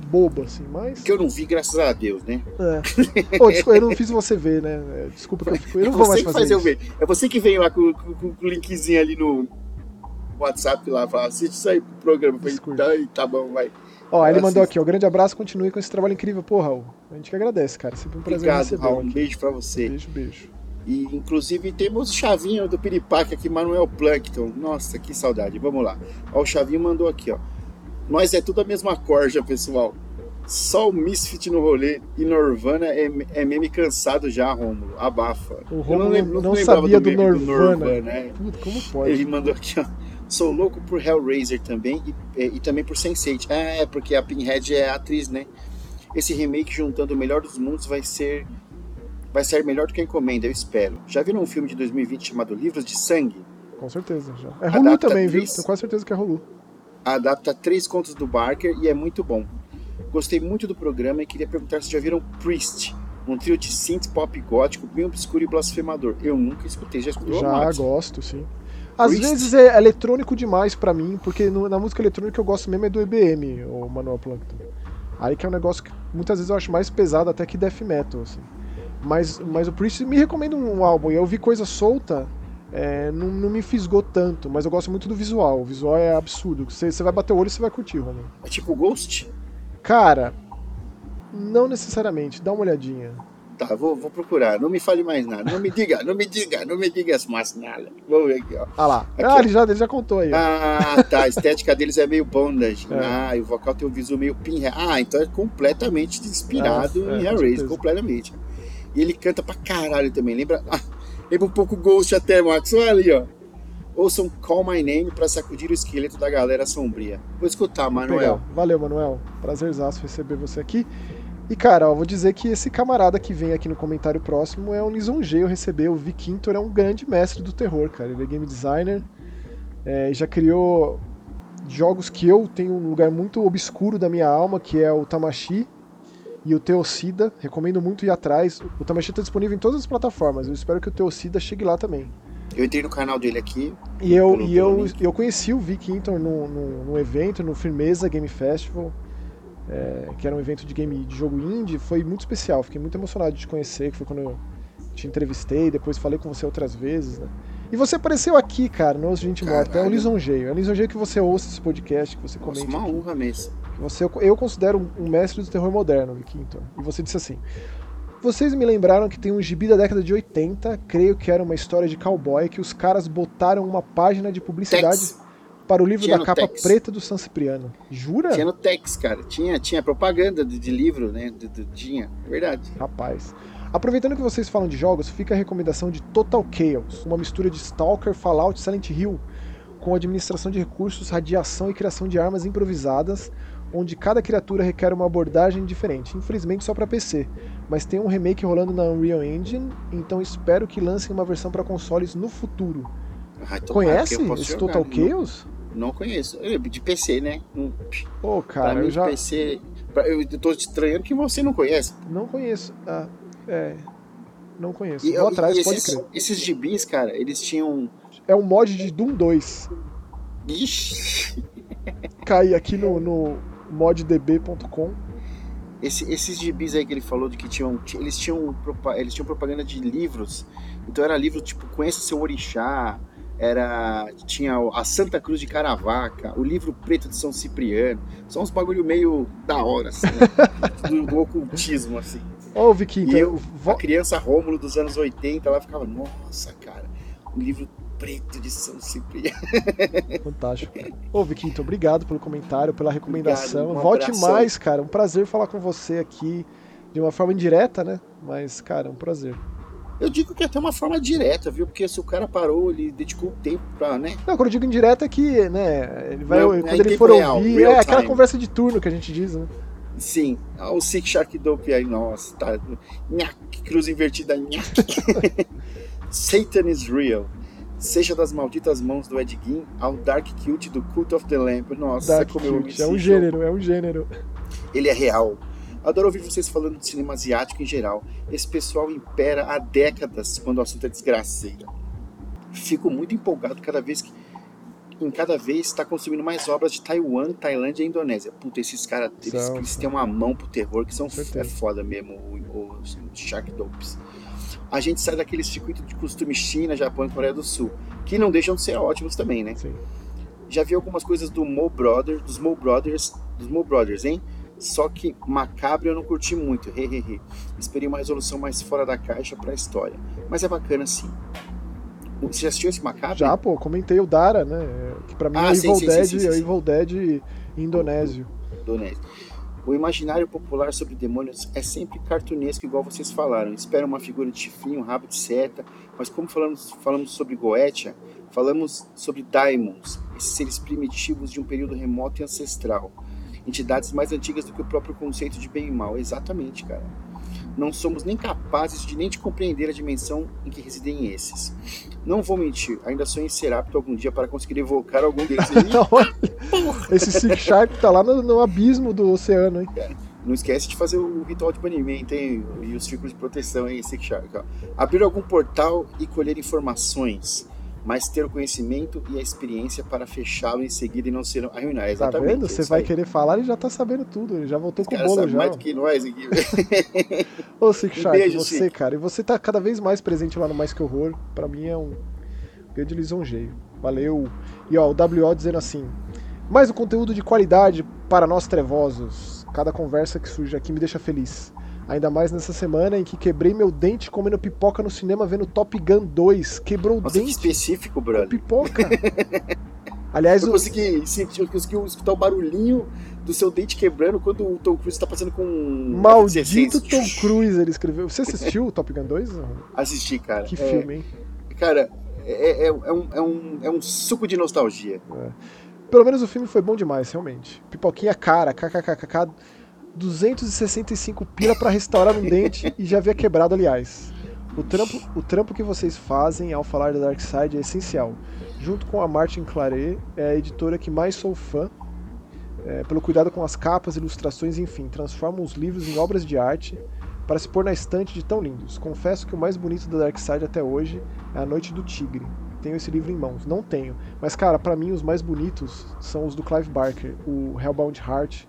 bobo, assim, mas. Que eu não vi, graças a Deus, né? É. desculpa, eu não fiz você ver, né? É, desculpa que eu, fico, eu não é vou mais fazer. fazer eu ver. É você que veio lá com, com, com, o linkzinho ali no. WhatsApp lá, falava, assiste isso aí pro programa. Eu falei, tá, tá bom, vai. Ó, ele mandou aqui, ó, grande abraço, continue com esse trabalho incrível. Pô, Raul, a gente que agradece, cara. Sempre um prazer Obrigado, Raul, um beijo pra você. Beijo, beijo. E, inclusive, temos o Chavinho do Piripaque aqui, Manuel Plankton. Nossa, que saudade. Vamos lá. Ó, o Chavinho mandou aqui, ó. Nós é tudo a mesma corja, pessoal. Só o Misfit no rolê e Norvana é, é meme cansado já, Romulo. Abafa. O Romulo não, não, não sabia do, do Norvana. Do Norvana é. Como pode? Ele mandou aqui, ó. Sou louco por Hellraiser também e, e, também por Sense8. É, porque a Pinhead é a atriz, né? Esse remake juntando o melhor dos mundos vai ser vai ser melhor do que a encomenda, eu espero. Já viram um filme de 2020 chamado Livros de Sangue? Com certeza, já. É Hulu também, três... viu? Tenho quase certeza que é Hulu. Adapta três contos do Barker e é muito bom. Gostei muito do programa e queria perguntar se já viram Priest, um trio de synth pop gótico bem obscuro e blasfemador. Eu nunca escutei, já escutou? Já gosto, sim. Às Priest? vezes é eletrônico demais para mim, porque no, na música eletrônica eu gosto mesmo é do EBM, o Manuel Plankton. Aí que é um negócio que muitas vezes eu acho mais pesado até que death metal, assim. Mas, mas o Priest me recomenda um álbum, e eu vi coisa solta, é, não, não, me fisgou tanto, mas eu gosto muito do visual. O visual é absurdo. Você, você vai bater o olho e você vai curtir, Romano. É tipo Ghost? Cara, não necessariamente. Dá uma olhadinha. Tá, vou, vou procurar. Não me fale mais nada. Não me diga, não me diga, não me diga mais nada. Vamos ver aqui, ó. Ah lá. Aqui, ah, ele já, ele já contou aí. Ó. Ah, tá. A estética deles é meio bondage. É. Ah, e o vocal tem um visual meio pinhead. Ah, então é completamente inspirado é, em é, Hellraiser. Completamente. E ele canta pra caralho também. Lembra, ah, lembra um pouco Ghost até, Max. Olha ali, ó. Ouçam Call My Name pra sacudir o esqueleto da galera sombria. Vou escutar, Manuel. Valeu, Manuel. Prazerzaço receber você aqui. E, cara, ó, vou dizer que esse camarada que vem aqui no comentário próximo é um lisonjeio receber. O Vic é um grande mestre do terror, cara. Ele é game designer, é, já criou jogos que eu tenho um lugar muito obscuro da minha alma, que é o Tamashi, e o Teocida. Recomendo muito ir atrás. O Tamashi está disponível em todas as plataformas. Eu espero que o Teocida chegue lá também. Eu entrei no canal dele aqui. E eu, pelo, e eu, eu conheci o Vic Hinton no, no, evento, no Firmeza Game Festival, é, que era um evento de game de jogo indie. Foi muito especial. Fiquei muito emocionado de te conhecer, que foi quando eu te entrevistei, depois falei com você outras vezes, né? E você apareceu aqui, cara, no Gente Morta. É um lisonjeio. É um lisonjeio que você ouça esse podcast, que você comente. Nossa, uma honra mesmo. Você, eu considero um mestre do terror moderno, Quinton. E você disse assim: Vocês me lembraram que tem um gibi da década de 80, creio que era uma história de cowboy, que os caras botaram uma página de publicidade Tex. para o livro tinha da capa Tex. preta do San Cipriano. Jura? Tinha no Tex, cara. Tinha, tinha propaganda de, de livro, né? De, de, tinha, é verdade. Rapaz. Aproveitando que vocês falam de jogos, fica a recomendação de Total Chaos, uma mistura de Stalker, Fallout e Silent Hill, com administração de recursos, radiação e criação de armas improvisadas, onde cada criatura requer uma abordagem diferente. Infelizmente só para PC, mas tem um remake rolando na Unreal Engine, então espero que lancem uma versão para consoles no futuro. Ah, Conhece esse Total Chaos? Não, não conheço. De PC, né? Pô, oh, cara, eu já... PC... Eu tô estranhando que você não conhece. Não conheço. Ah, é... Não conheço. E, Vou atrás, esses, pode crer. Esses gibis, cara, eles tinham... É um mod de Doom 2. Ixi! Cai aqui no, no moddb.com. Esse, esses gibis aí que ele falou de que tinham, eles tinham, eles tinham propaganda de livros. Então era livro tipo Conheça seu orixá, era tinha a Santa Cruz de Caravaca, o livro preto de São Cipriano. São uns bagulho meio da hora assim, né? do, ocultismo assim. Oh, Vicky, e eu, a criança Rômulo dos anos 80, ela ficava, nossa, cara, um livro preto de São Cipriano. Fantástico. Ô, Viquinto, obrigado pelo comentário, pela recomendação. Obrigado, um Volte abração. mais, cara. Um prazer falar com você aqui de uma forma indireta, né? Mas, cara, um prazer. Eu digo que é até uma forma direta, viu? Porque se o cara parou, ele dedicou tempo pra, né? Não, quando eu digo indireta é que, né, ele vai, Não, quando é ele for real, ouvir, é aquela conversa de turno que a gente diz, né? Sim, ah, o Sick Shark Dope aí, nossa, tá. Nhaque, cruz invertida, nhaque. Satan is real. Seja das malditas mãos do Ed Gein ao Dark Cute do Cult of the Lamp. Nossa, Dark como eu É um gênero, é um gênero. Ele é real. Adoro ouvir vocês falando de cinema asiático em geral. Esse pessoal impera há décadas quando o assunto é desgraceira. Fico muito empolgado cada vez que. Em cada vez está consumindo mais obras de Taiwan, Tailândia e Indonésia. Puta, esses caras, eles, eles têm uma mão pro terror que são é foda mesmo, os Shark Dopes a gente sai daqueles circuitos de costume China, Japão e Coreia do Sul, que não deixam de ser ótimos também, né? Sim. Já vi algumas coisas do Mo Brothers, dos Mo Brothers, dos Mo Brothers, hein? Só que macabro eu não curti muito, hehehe. Esperei uma resolução mais fora da caixa pra história. Mas é bacana sim. Você já assistiu esse macabro? Já, pô, comentei o Dara, né? Que pra mim Ah, é o Evil sim, Dead, sim, sim, é o sim. Evil Dead indonésio. Indonésio. O imaginário popular sobre demônios é sempre cartunesco, igual vocês falaram. Espera uma figura de chifrinho, rabo de seta, mas como falamos, falamos sobre Goetia, falamos sobre daimons, esses seres primitivos de um período remoto e ancestral. Entidades mais antigas do que o próprio conceito de bem e mal. Exatamente, cara. Não somos nem capazes de nem de compreender a dimensão em que residem esses. Não vou mentir, ainda sonho em ser apto algum dia para conseguir evocar algum deles. Esse Sick Shark tá lá no, no abismo do oceano, hein? Não esquece de fazer o ritual de banimento hein? e os círculos de proteção aí, Sick Shark. ó. Abrir algum portal e colher informações, mas ter o conhecimento e a experiência para fechá-lo em seguida e não ser arruinar. Tá Exatamente. vendo? é Você vai aí. querer falar, ele já tá sabendo tudo. Ele já voltou Os com o bolo já. mais do que nós aqui. Ô, Sick Um beijo, você, cara, e você tá cada vez mais presente lá no Mais Que Horror. Pra mim é um grande lisonjeio. Valeu. E ó, o WO dizendo assim: mais um conteúdo de qualidade para nós trevosos. Cada conversa que surge aqui me deixa feliz. Ainda mais nessa semana em que quebrei meu dente comendo pipoca no cinema vendo Top Gun 2. Quebrou o Nossa, que dente específico, brother. pipoca. Aliás, Eu o, consegui, sentir- eu consegui escutar o barulhinho do seu dente quebrando quando o Tom Cruise tá passando com maldito F-16. Tom Cruise, ele escreveu. Você assistiu o Top Gun 2? Assisti, cara. Que É, filme, hein? Cara, é, é- é um, é, um, é um suco de nostalgia. Pelo menos o filme foi bom demais, realmente. Pipoquinha cara, kkkk, 265 pila pra restaurar um dente e já havia quebrado, aliás. O trampo, o trampo que vocês fazem ao falar da Dark Side é essencial. Junto com a Martin Claret, é a editora que mais sou fã, é, pelo cuidado com as capas, ilustrações, enfim, transformam os livros em obras de arte para se pôr na estante de tão lindos. Confesso que o mais bonito da Dark Side até hoje é A Noite do Tigre. Tenho esse livro em mãos, não tenho. Mas, cara, pra mim os mais bonitos são os do Clive Barker, o Hellbound Heart.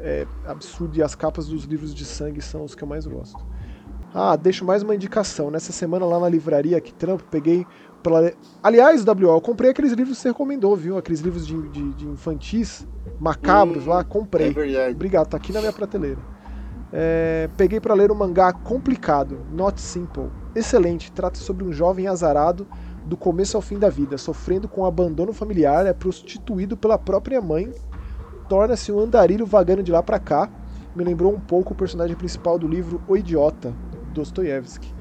É absurdo e as capas dos livros de sangue são os que eu mais gosto. Ah, deixo mais uma indicação. Nessa semana lá na livraria que trampo, peguei. Pela... Aliás, WO, eu comprei aqueles livros que você recomendou, viu? Aqueles livros de, de, de infantis, macabros Hum, lá, É comprei. verdade. Obrigado, tá aqui na minha prateleira. É, peguei para ler um mangá complicado, Not Simple. Excelente, trata sobre um jovem azarado do começo ao fim da vida, sofrendo com abandono familiar, é prostituído pela própria mãe, torna-se um andarilho vagando de lá pra cá. Me lembrou um pouco o personagem principal do livro O Idiota, Dostoiévski.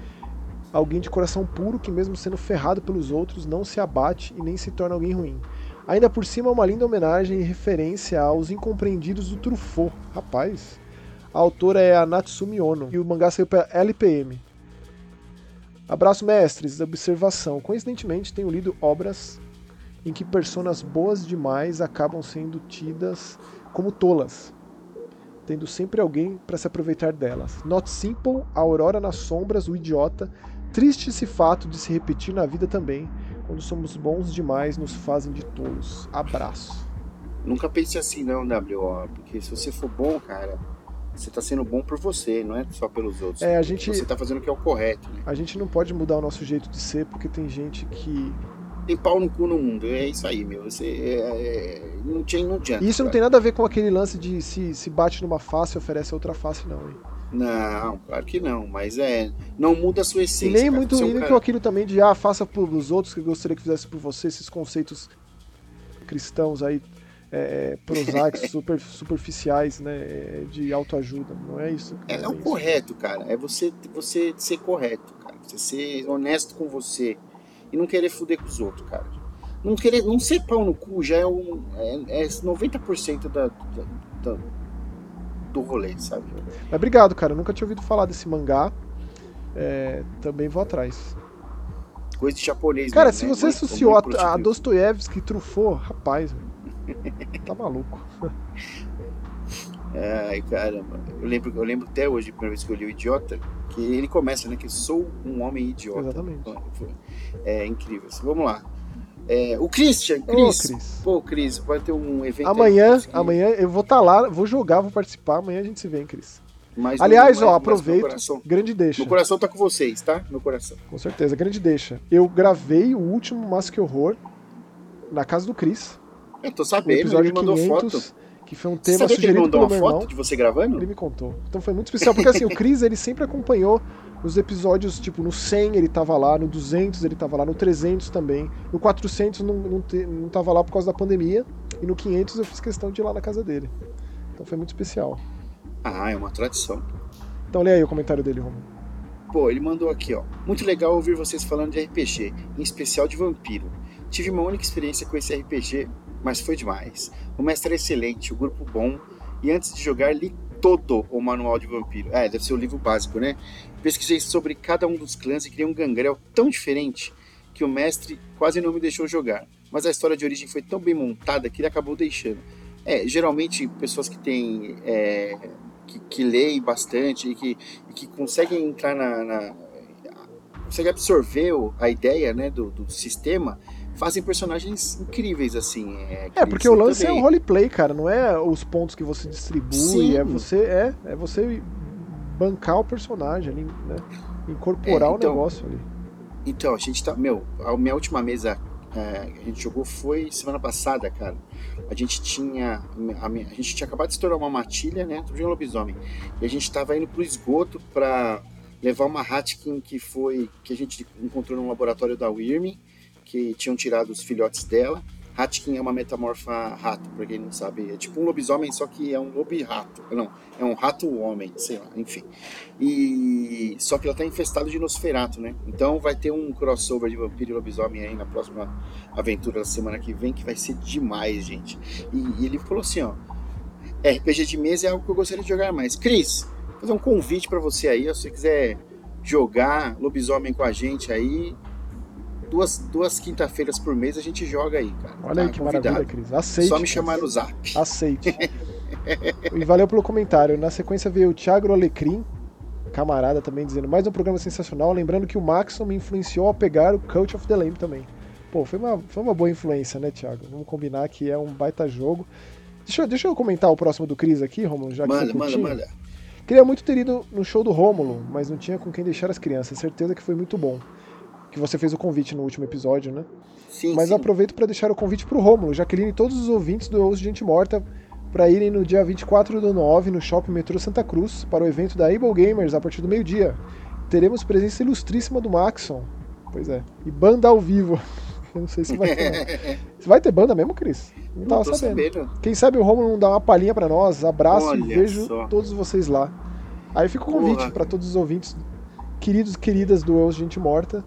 Alguém de coração puro que, mesmo sendo ferrado pelos outros, não se abate e nem se torna alguém ruim. Ainda por cima, uma linda homenagem e referência aos incompreendidos do Truffaut. Rapaz, a autora é a Natsumi Ono e o mangá saiu pela LPM. Abraço, mestres. Observação. Coincidentemente, tenho lido obras em que personas boas demais acabam sendo tidas como tolas, tendo sempre alguém para se aproveitar delas. Not Simple, A Aurora nas Sombras, O Idiota. Triste esse fato de se repetir na vida também. Quando somos bons demais, nos fazem de tolos. Abraço. Nunca pense assim, não, WO. Porque se você for bom, cara, você tá sendo bom por você, não é só pelos outros. É, a gente, Você tá fazendo o que é o correto, né? a gente não pode mudar o nosso jeito de ser porque tem gente que. Tem pau no cu no mundo, é isso aí, meu. Você é, é, não, tinha, não adianta. E isso não cara. tem nada a ver com aquele lance de se, se bate numa face e oferece outra face, não, hein? Não, claro que não, mas é. Não muda a sua E essência. nem cara. muito Você é cara- aquilo também de ah, faça pelos outros que gostaria que fizesse por você, esses conceitos cristãos aí, é, é, prosaicos, super, superficiais, né? é, De autoajuda. Não é isso. É, é o isso. correto, cara. É você, você ser correto, cara. Você ser honesto com você. E não querer fuder com os outros, cara. Não querer. Não ser pau no cu já é, um, é, é 90% da, da, da- do rolê, sabe? Mas obrigado, cara. Eu nunca tinha ouvido falar desse mangá. É, também vou atrás. Coisa de japonês. Cara, mesmo, se né? você Muito- associou a, a. Dostoiévski Truffaut, rapaz, tá maluco. Ai, caramba. Eu lembro, eu lembro até hoje, a primeira vez que eu li o Idiota, que ele começa, né? Que sou um homem idiota. Exatamente. É incrível. Vamos lá. É, o Christian, Ô, Cris. Cris. Pô, Cris, vai ter um evento aí, Amanhã, que- amanhã eu vou estar lá, vou jogar, vou participar. Amanhã a gente se vê, hein, Cris. mas Aliás, no- ó, aproveito. Coração, Grande deixa. meu coração tá com vocês, tá? Meu coração. Com certeza, grande deixa. Eu gravei o último Mask Horror na casa do Cris. Eu tô sabendo, o episódio ele mandou 500, foto. Que foi um tema Você sugerido que ele mandou uma foto irmão. de você gravando? Ele me contou. Então foi muito especial, porque assim, o Chris, ele sempre acompanhou os episódios, tipo, no 100 ele tava lá, no 200 ele tava lá, no 300 também, no 400 não, não, te, não tava lá por causa da pandemia, e no 500 eu fiz questão de ir lá na casa dele. Então foi muito especial. Ah, é uma tradição. Então lê aí o comentário dele, Romulo. Pô, ele mandou aqui, ó. Muito legal ouvir vocês falando de RPG, em especial de vampiro. Tive uma única experiência com esse RPG, mas foi demais. O mestre é excelente, o grupo bom, e antes de jogar li todo o manual de vampiro. É, deve ser o livro básico, né? Pesquisei sobre cada um dos clãs e criei um gangrel tão diferente que o mestre quase não me deixou jogar. Mas a história de origem foi tão bem montada que ele acabou deixando. É, geralmente pessoas que têm. É, que, que leem bastante e que, e que conseguem entrar na. na conseguem absorver a ideia né, do, do sistema fazem personagens incríveis, assim. É, é porque o lance também. é o roleplay, cara, não é os pontos que você distribui, Sim. é você é, é você bancar o personagem ali, né? Incorporar é, então, o negócio ali. Então, a gente tá. Meu, a minha última mesa é, a gente jogou foi semana passada, cara. A gente tinha. A, minha, a gente tinha acabado de estourar uma matilha, né? De um lobisomem. E a gente tava indo pro esgoto pra levar uma Hatkin que foi. que a gente encontrou no laboratório da Wyrm que tinham tirado os filhotes dela. Hatkin é uma metamorfa rato, pra quem não sabe. É tipo um lobisomem, só que é um lobi-rato. Não, é um rato-homem, sei lá, enfim. E só que ela tá infestada de Nosferato, né? Então vai ter um crossover de vampiro e lobisomem aí na próxima aventura da semana que vem, que vai ser demais, gente. E, e ele falou assim, ó. RPG de mesa é algo que eu gostaria de jogar mais. Cris, vou fazer um convite para você aí, se você quiser jogar lobisomem com a gente aí, duas, duas quinta-feiras por mês a gente joga aí, cara. Olha tá aí que convidado. maravilha, Cris. Aceite. Só me chamar no zap. Aceite. e valeu pelo comentário. Na sequência veio o Thiago Alecrim, camarada também, dizendo mais um programa sensacional. Lembrando que o Maxon me influenciou a pegar o Coach of the Lamb também. Pô, foi uma, foi uma boa influência, né, Thiago? Vamos combinar que é um baita jogo. Deixa, deixa eu comentar o próximo do Cris aqui, Romulo, já que Manda, manda, manda. Queria muito ter ido no show do Rômulo, mas não tinha com quem deixar as crianças. Certeza que foi muito bom que você fez o convite no último episódio, né? Sim, Mas sim. aproveito para deixar o convite pro Rômulo, Jaqueline e todos os ouvintes do Ouço Gente Morta para irem no dia 24 do 9 no Shopping Metrô Santa Cruz para o evento da Able Gamers a partir do meio-dia. Teremos presença ilustríssima do Maxon. Pois é. E banda ao vivo. Eu não sei se vai ter. vai ter banda mesmo, Cris? Não, não tava sabendo. sabendo. Quem sabe o Romulo não dá uma palhinha para nós. Abraço Olha e vejo só. todos vocês lá. Aí fica o convite para todos os ouvintes, queridos e queridas do Ouço Gente Morta,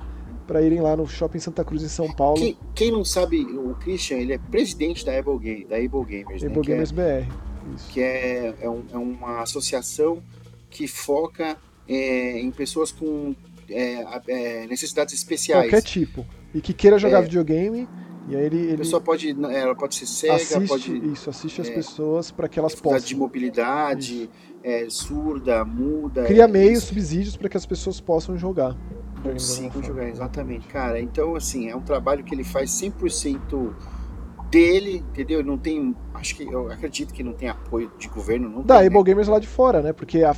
para irem lá no Shopping Santa Cruz em São Paulo. Quem, quem, não sabe, o Christian, ele é presidente da Able, Game, da Able Gamers. Able né? Gamers que é, BR. Isso. Que é, é, um, é, uma associação que foca é, em pessoas com é, é, necessidades especiais. Qualquer tipo. E que queira jogar é. videogame. E aí ele, ele, a pessoa pode, ela pode ser cega, assiste, pode. Isso, assiste as pessoas para que elas possam. de mobilidade, surda, muda. Cria meios, subsídios para que as pessoas possam jogar consigo jogar, exatamente. Cara, então assim, é um trabalho que ele faz 100% dele, entendeu? Não tem, acho que eu acredito que não tem apoio de governo, não Da tem, Able né? Gamers lá de fora, né? Porque a,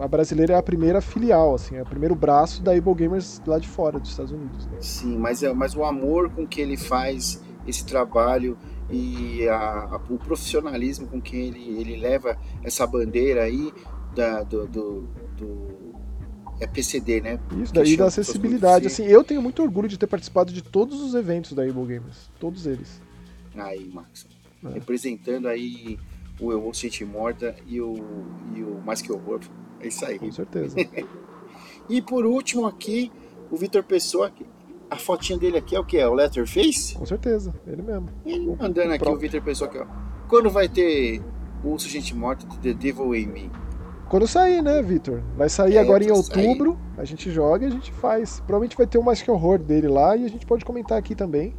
a brasileira é a primeira filial, assim, é o primeiro braço da Able Gamers lá de fora dos Estados Unidos. Né? Sim, mas é, mas o amor com que ele faz esse trabalho e a, a, o profissionalismo com que ele, ele leva essa bandeira aí da, do, do, do é PCD, né? Isso, daí da acessibilidade. Assim, eu tenho muito orgulho de ter participado de todos os eventos da Able Gamers. Todos eles. Aí, Max. É. Representando aí o Eu Gente Morta e o, e o Mais Que Horror. É isso aí. Com certeza. e por último aqui, o Vitor Pessoa. A fotinha dele aqui é o que? É o Letterface? Com certeza, ele mesmo. Ele o, andando o aqui, próprio. o Vitor Pessoa aqui, ó. Quando vai ter o Urso Gente Morta The Devil in Me? Quando sair, né, Vitor? Vai sair é, agora em outubro, sair. a gente joga e a gente faz. Provavelmente vai ter o Mais Que Horror dele lá e a gente pode comentar aqui também.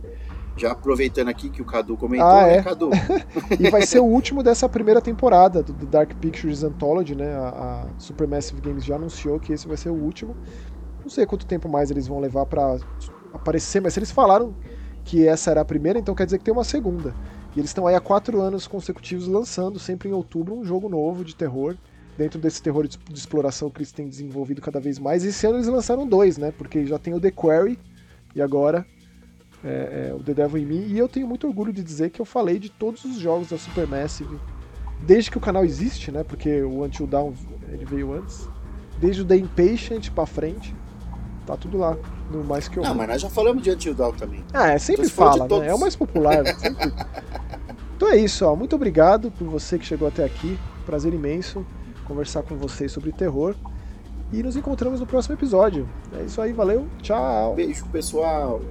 Já aproveitando aqui que o Cadu comentou, ah, né, é. Cadu? e vai ser o último dessa primeira temporada do, Dark Pictures Anthology, né? A, a Supermassive Games já anunciou que esse vai ser o último. Não sei quanto tempo mais eles vão levar para aparecer, mas se eles falaram que essa era a primeira, então quer dizer que tem uma segunda. E eles estão aí há quatro anos consecutivos lançando, sempre em outubro, um jogo novo de terror dentro desse terror de, de, exploração que eles têm desenvolvido cada vez mais. Esse ano eles lançaram dois, né? Porque já tem o The Quarry e agora é, é, o The Devil in Me, e eu tenho muito orgulho de dizer que eu falei de todos os jogos da Supermassive, desde que o canal existe, né? Porque o Until Dawn ele veio antes. Desde o The Impatient pra frente, tá tudo lá, no mais que eu. Não, mas nós já falamos de Until Dawn também. Ah, é, sempre então, fala, né? É o mais popular. sempre... Então é isso, ó. Muito obrigado por você que chegou até aqui. Prazer imenso conversar com vocês sobre terror. E nos encontramos no próximo episódio. É isso aí, valeu, tchau. Beijo, pessoal.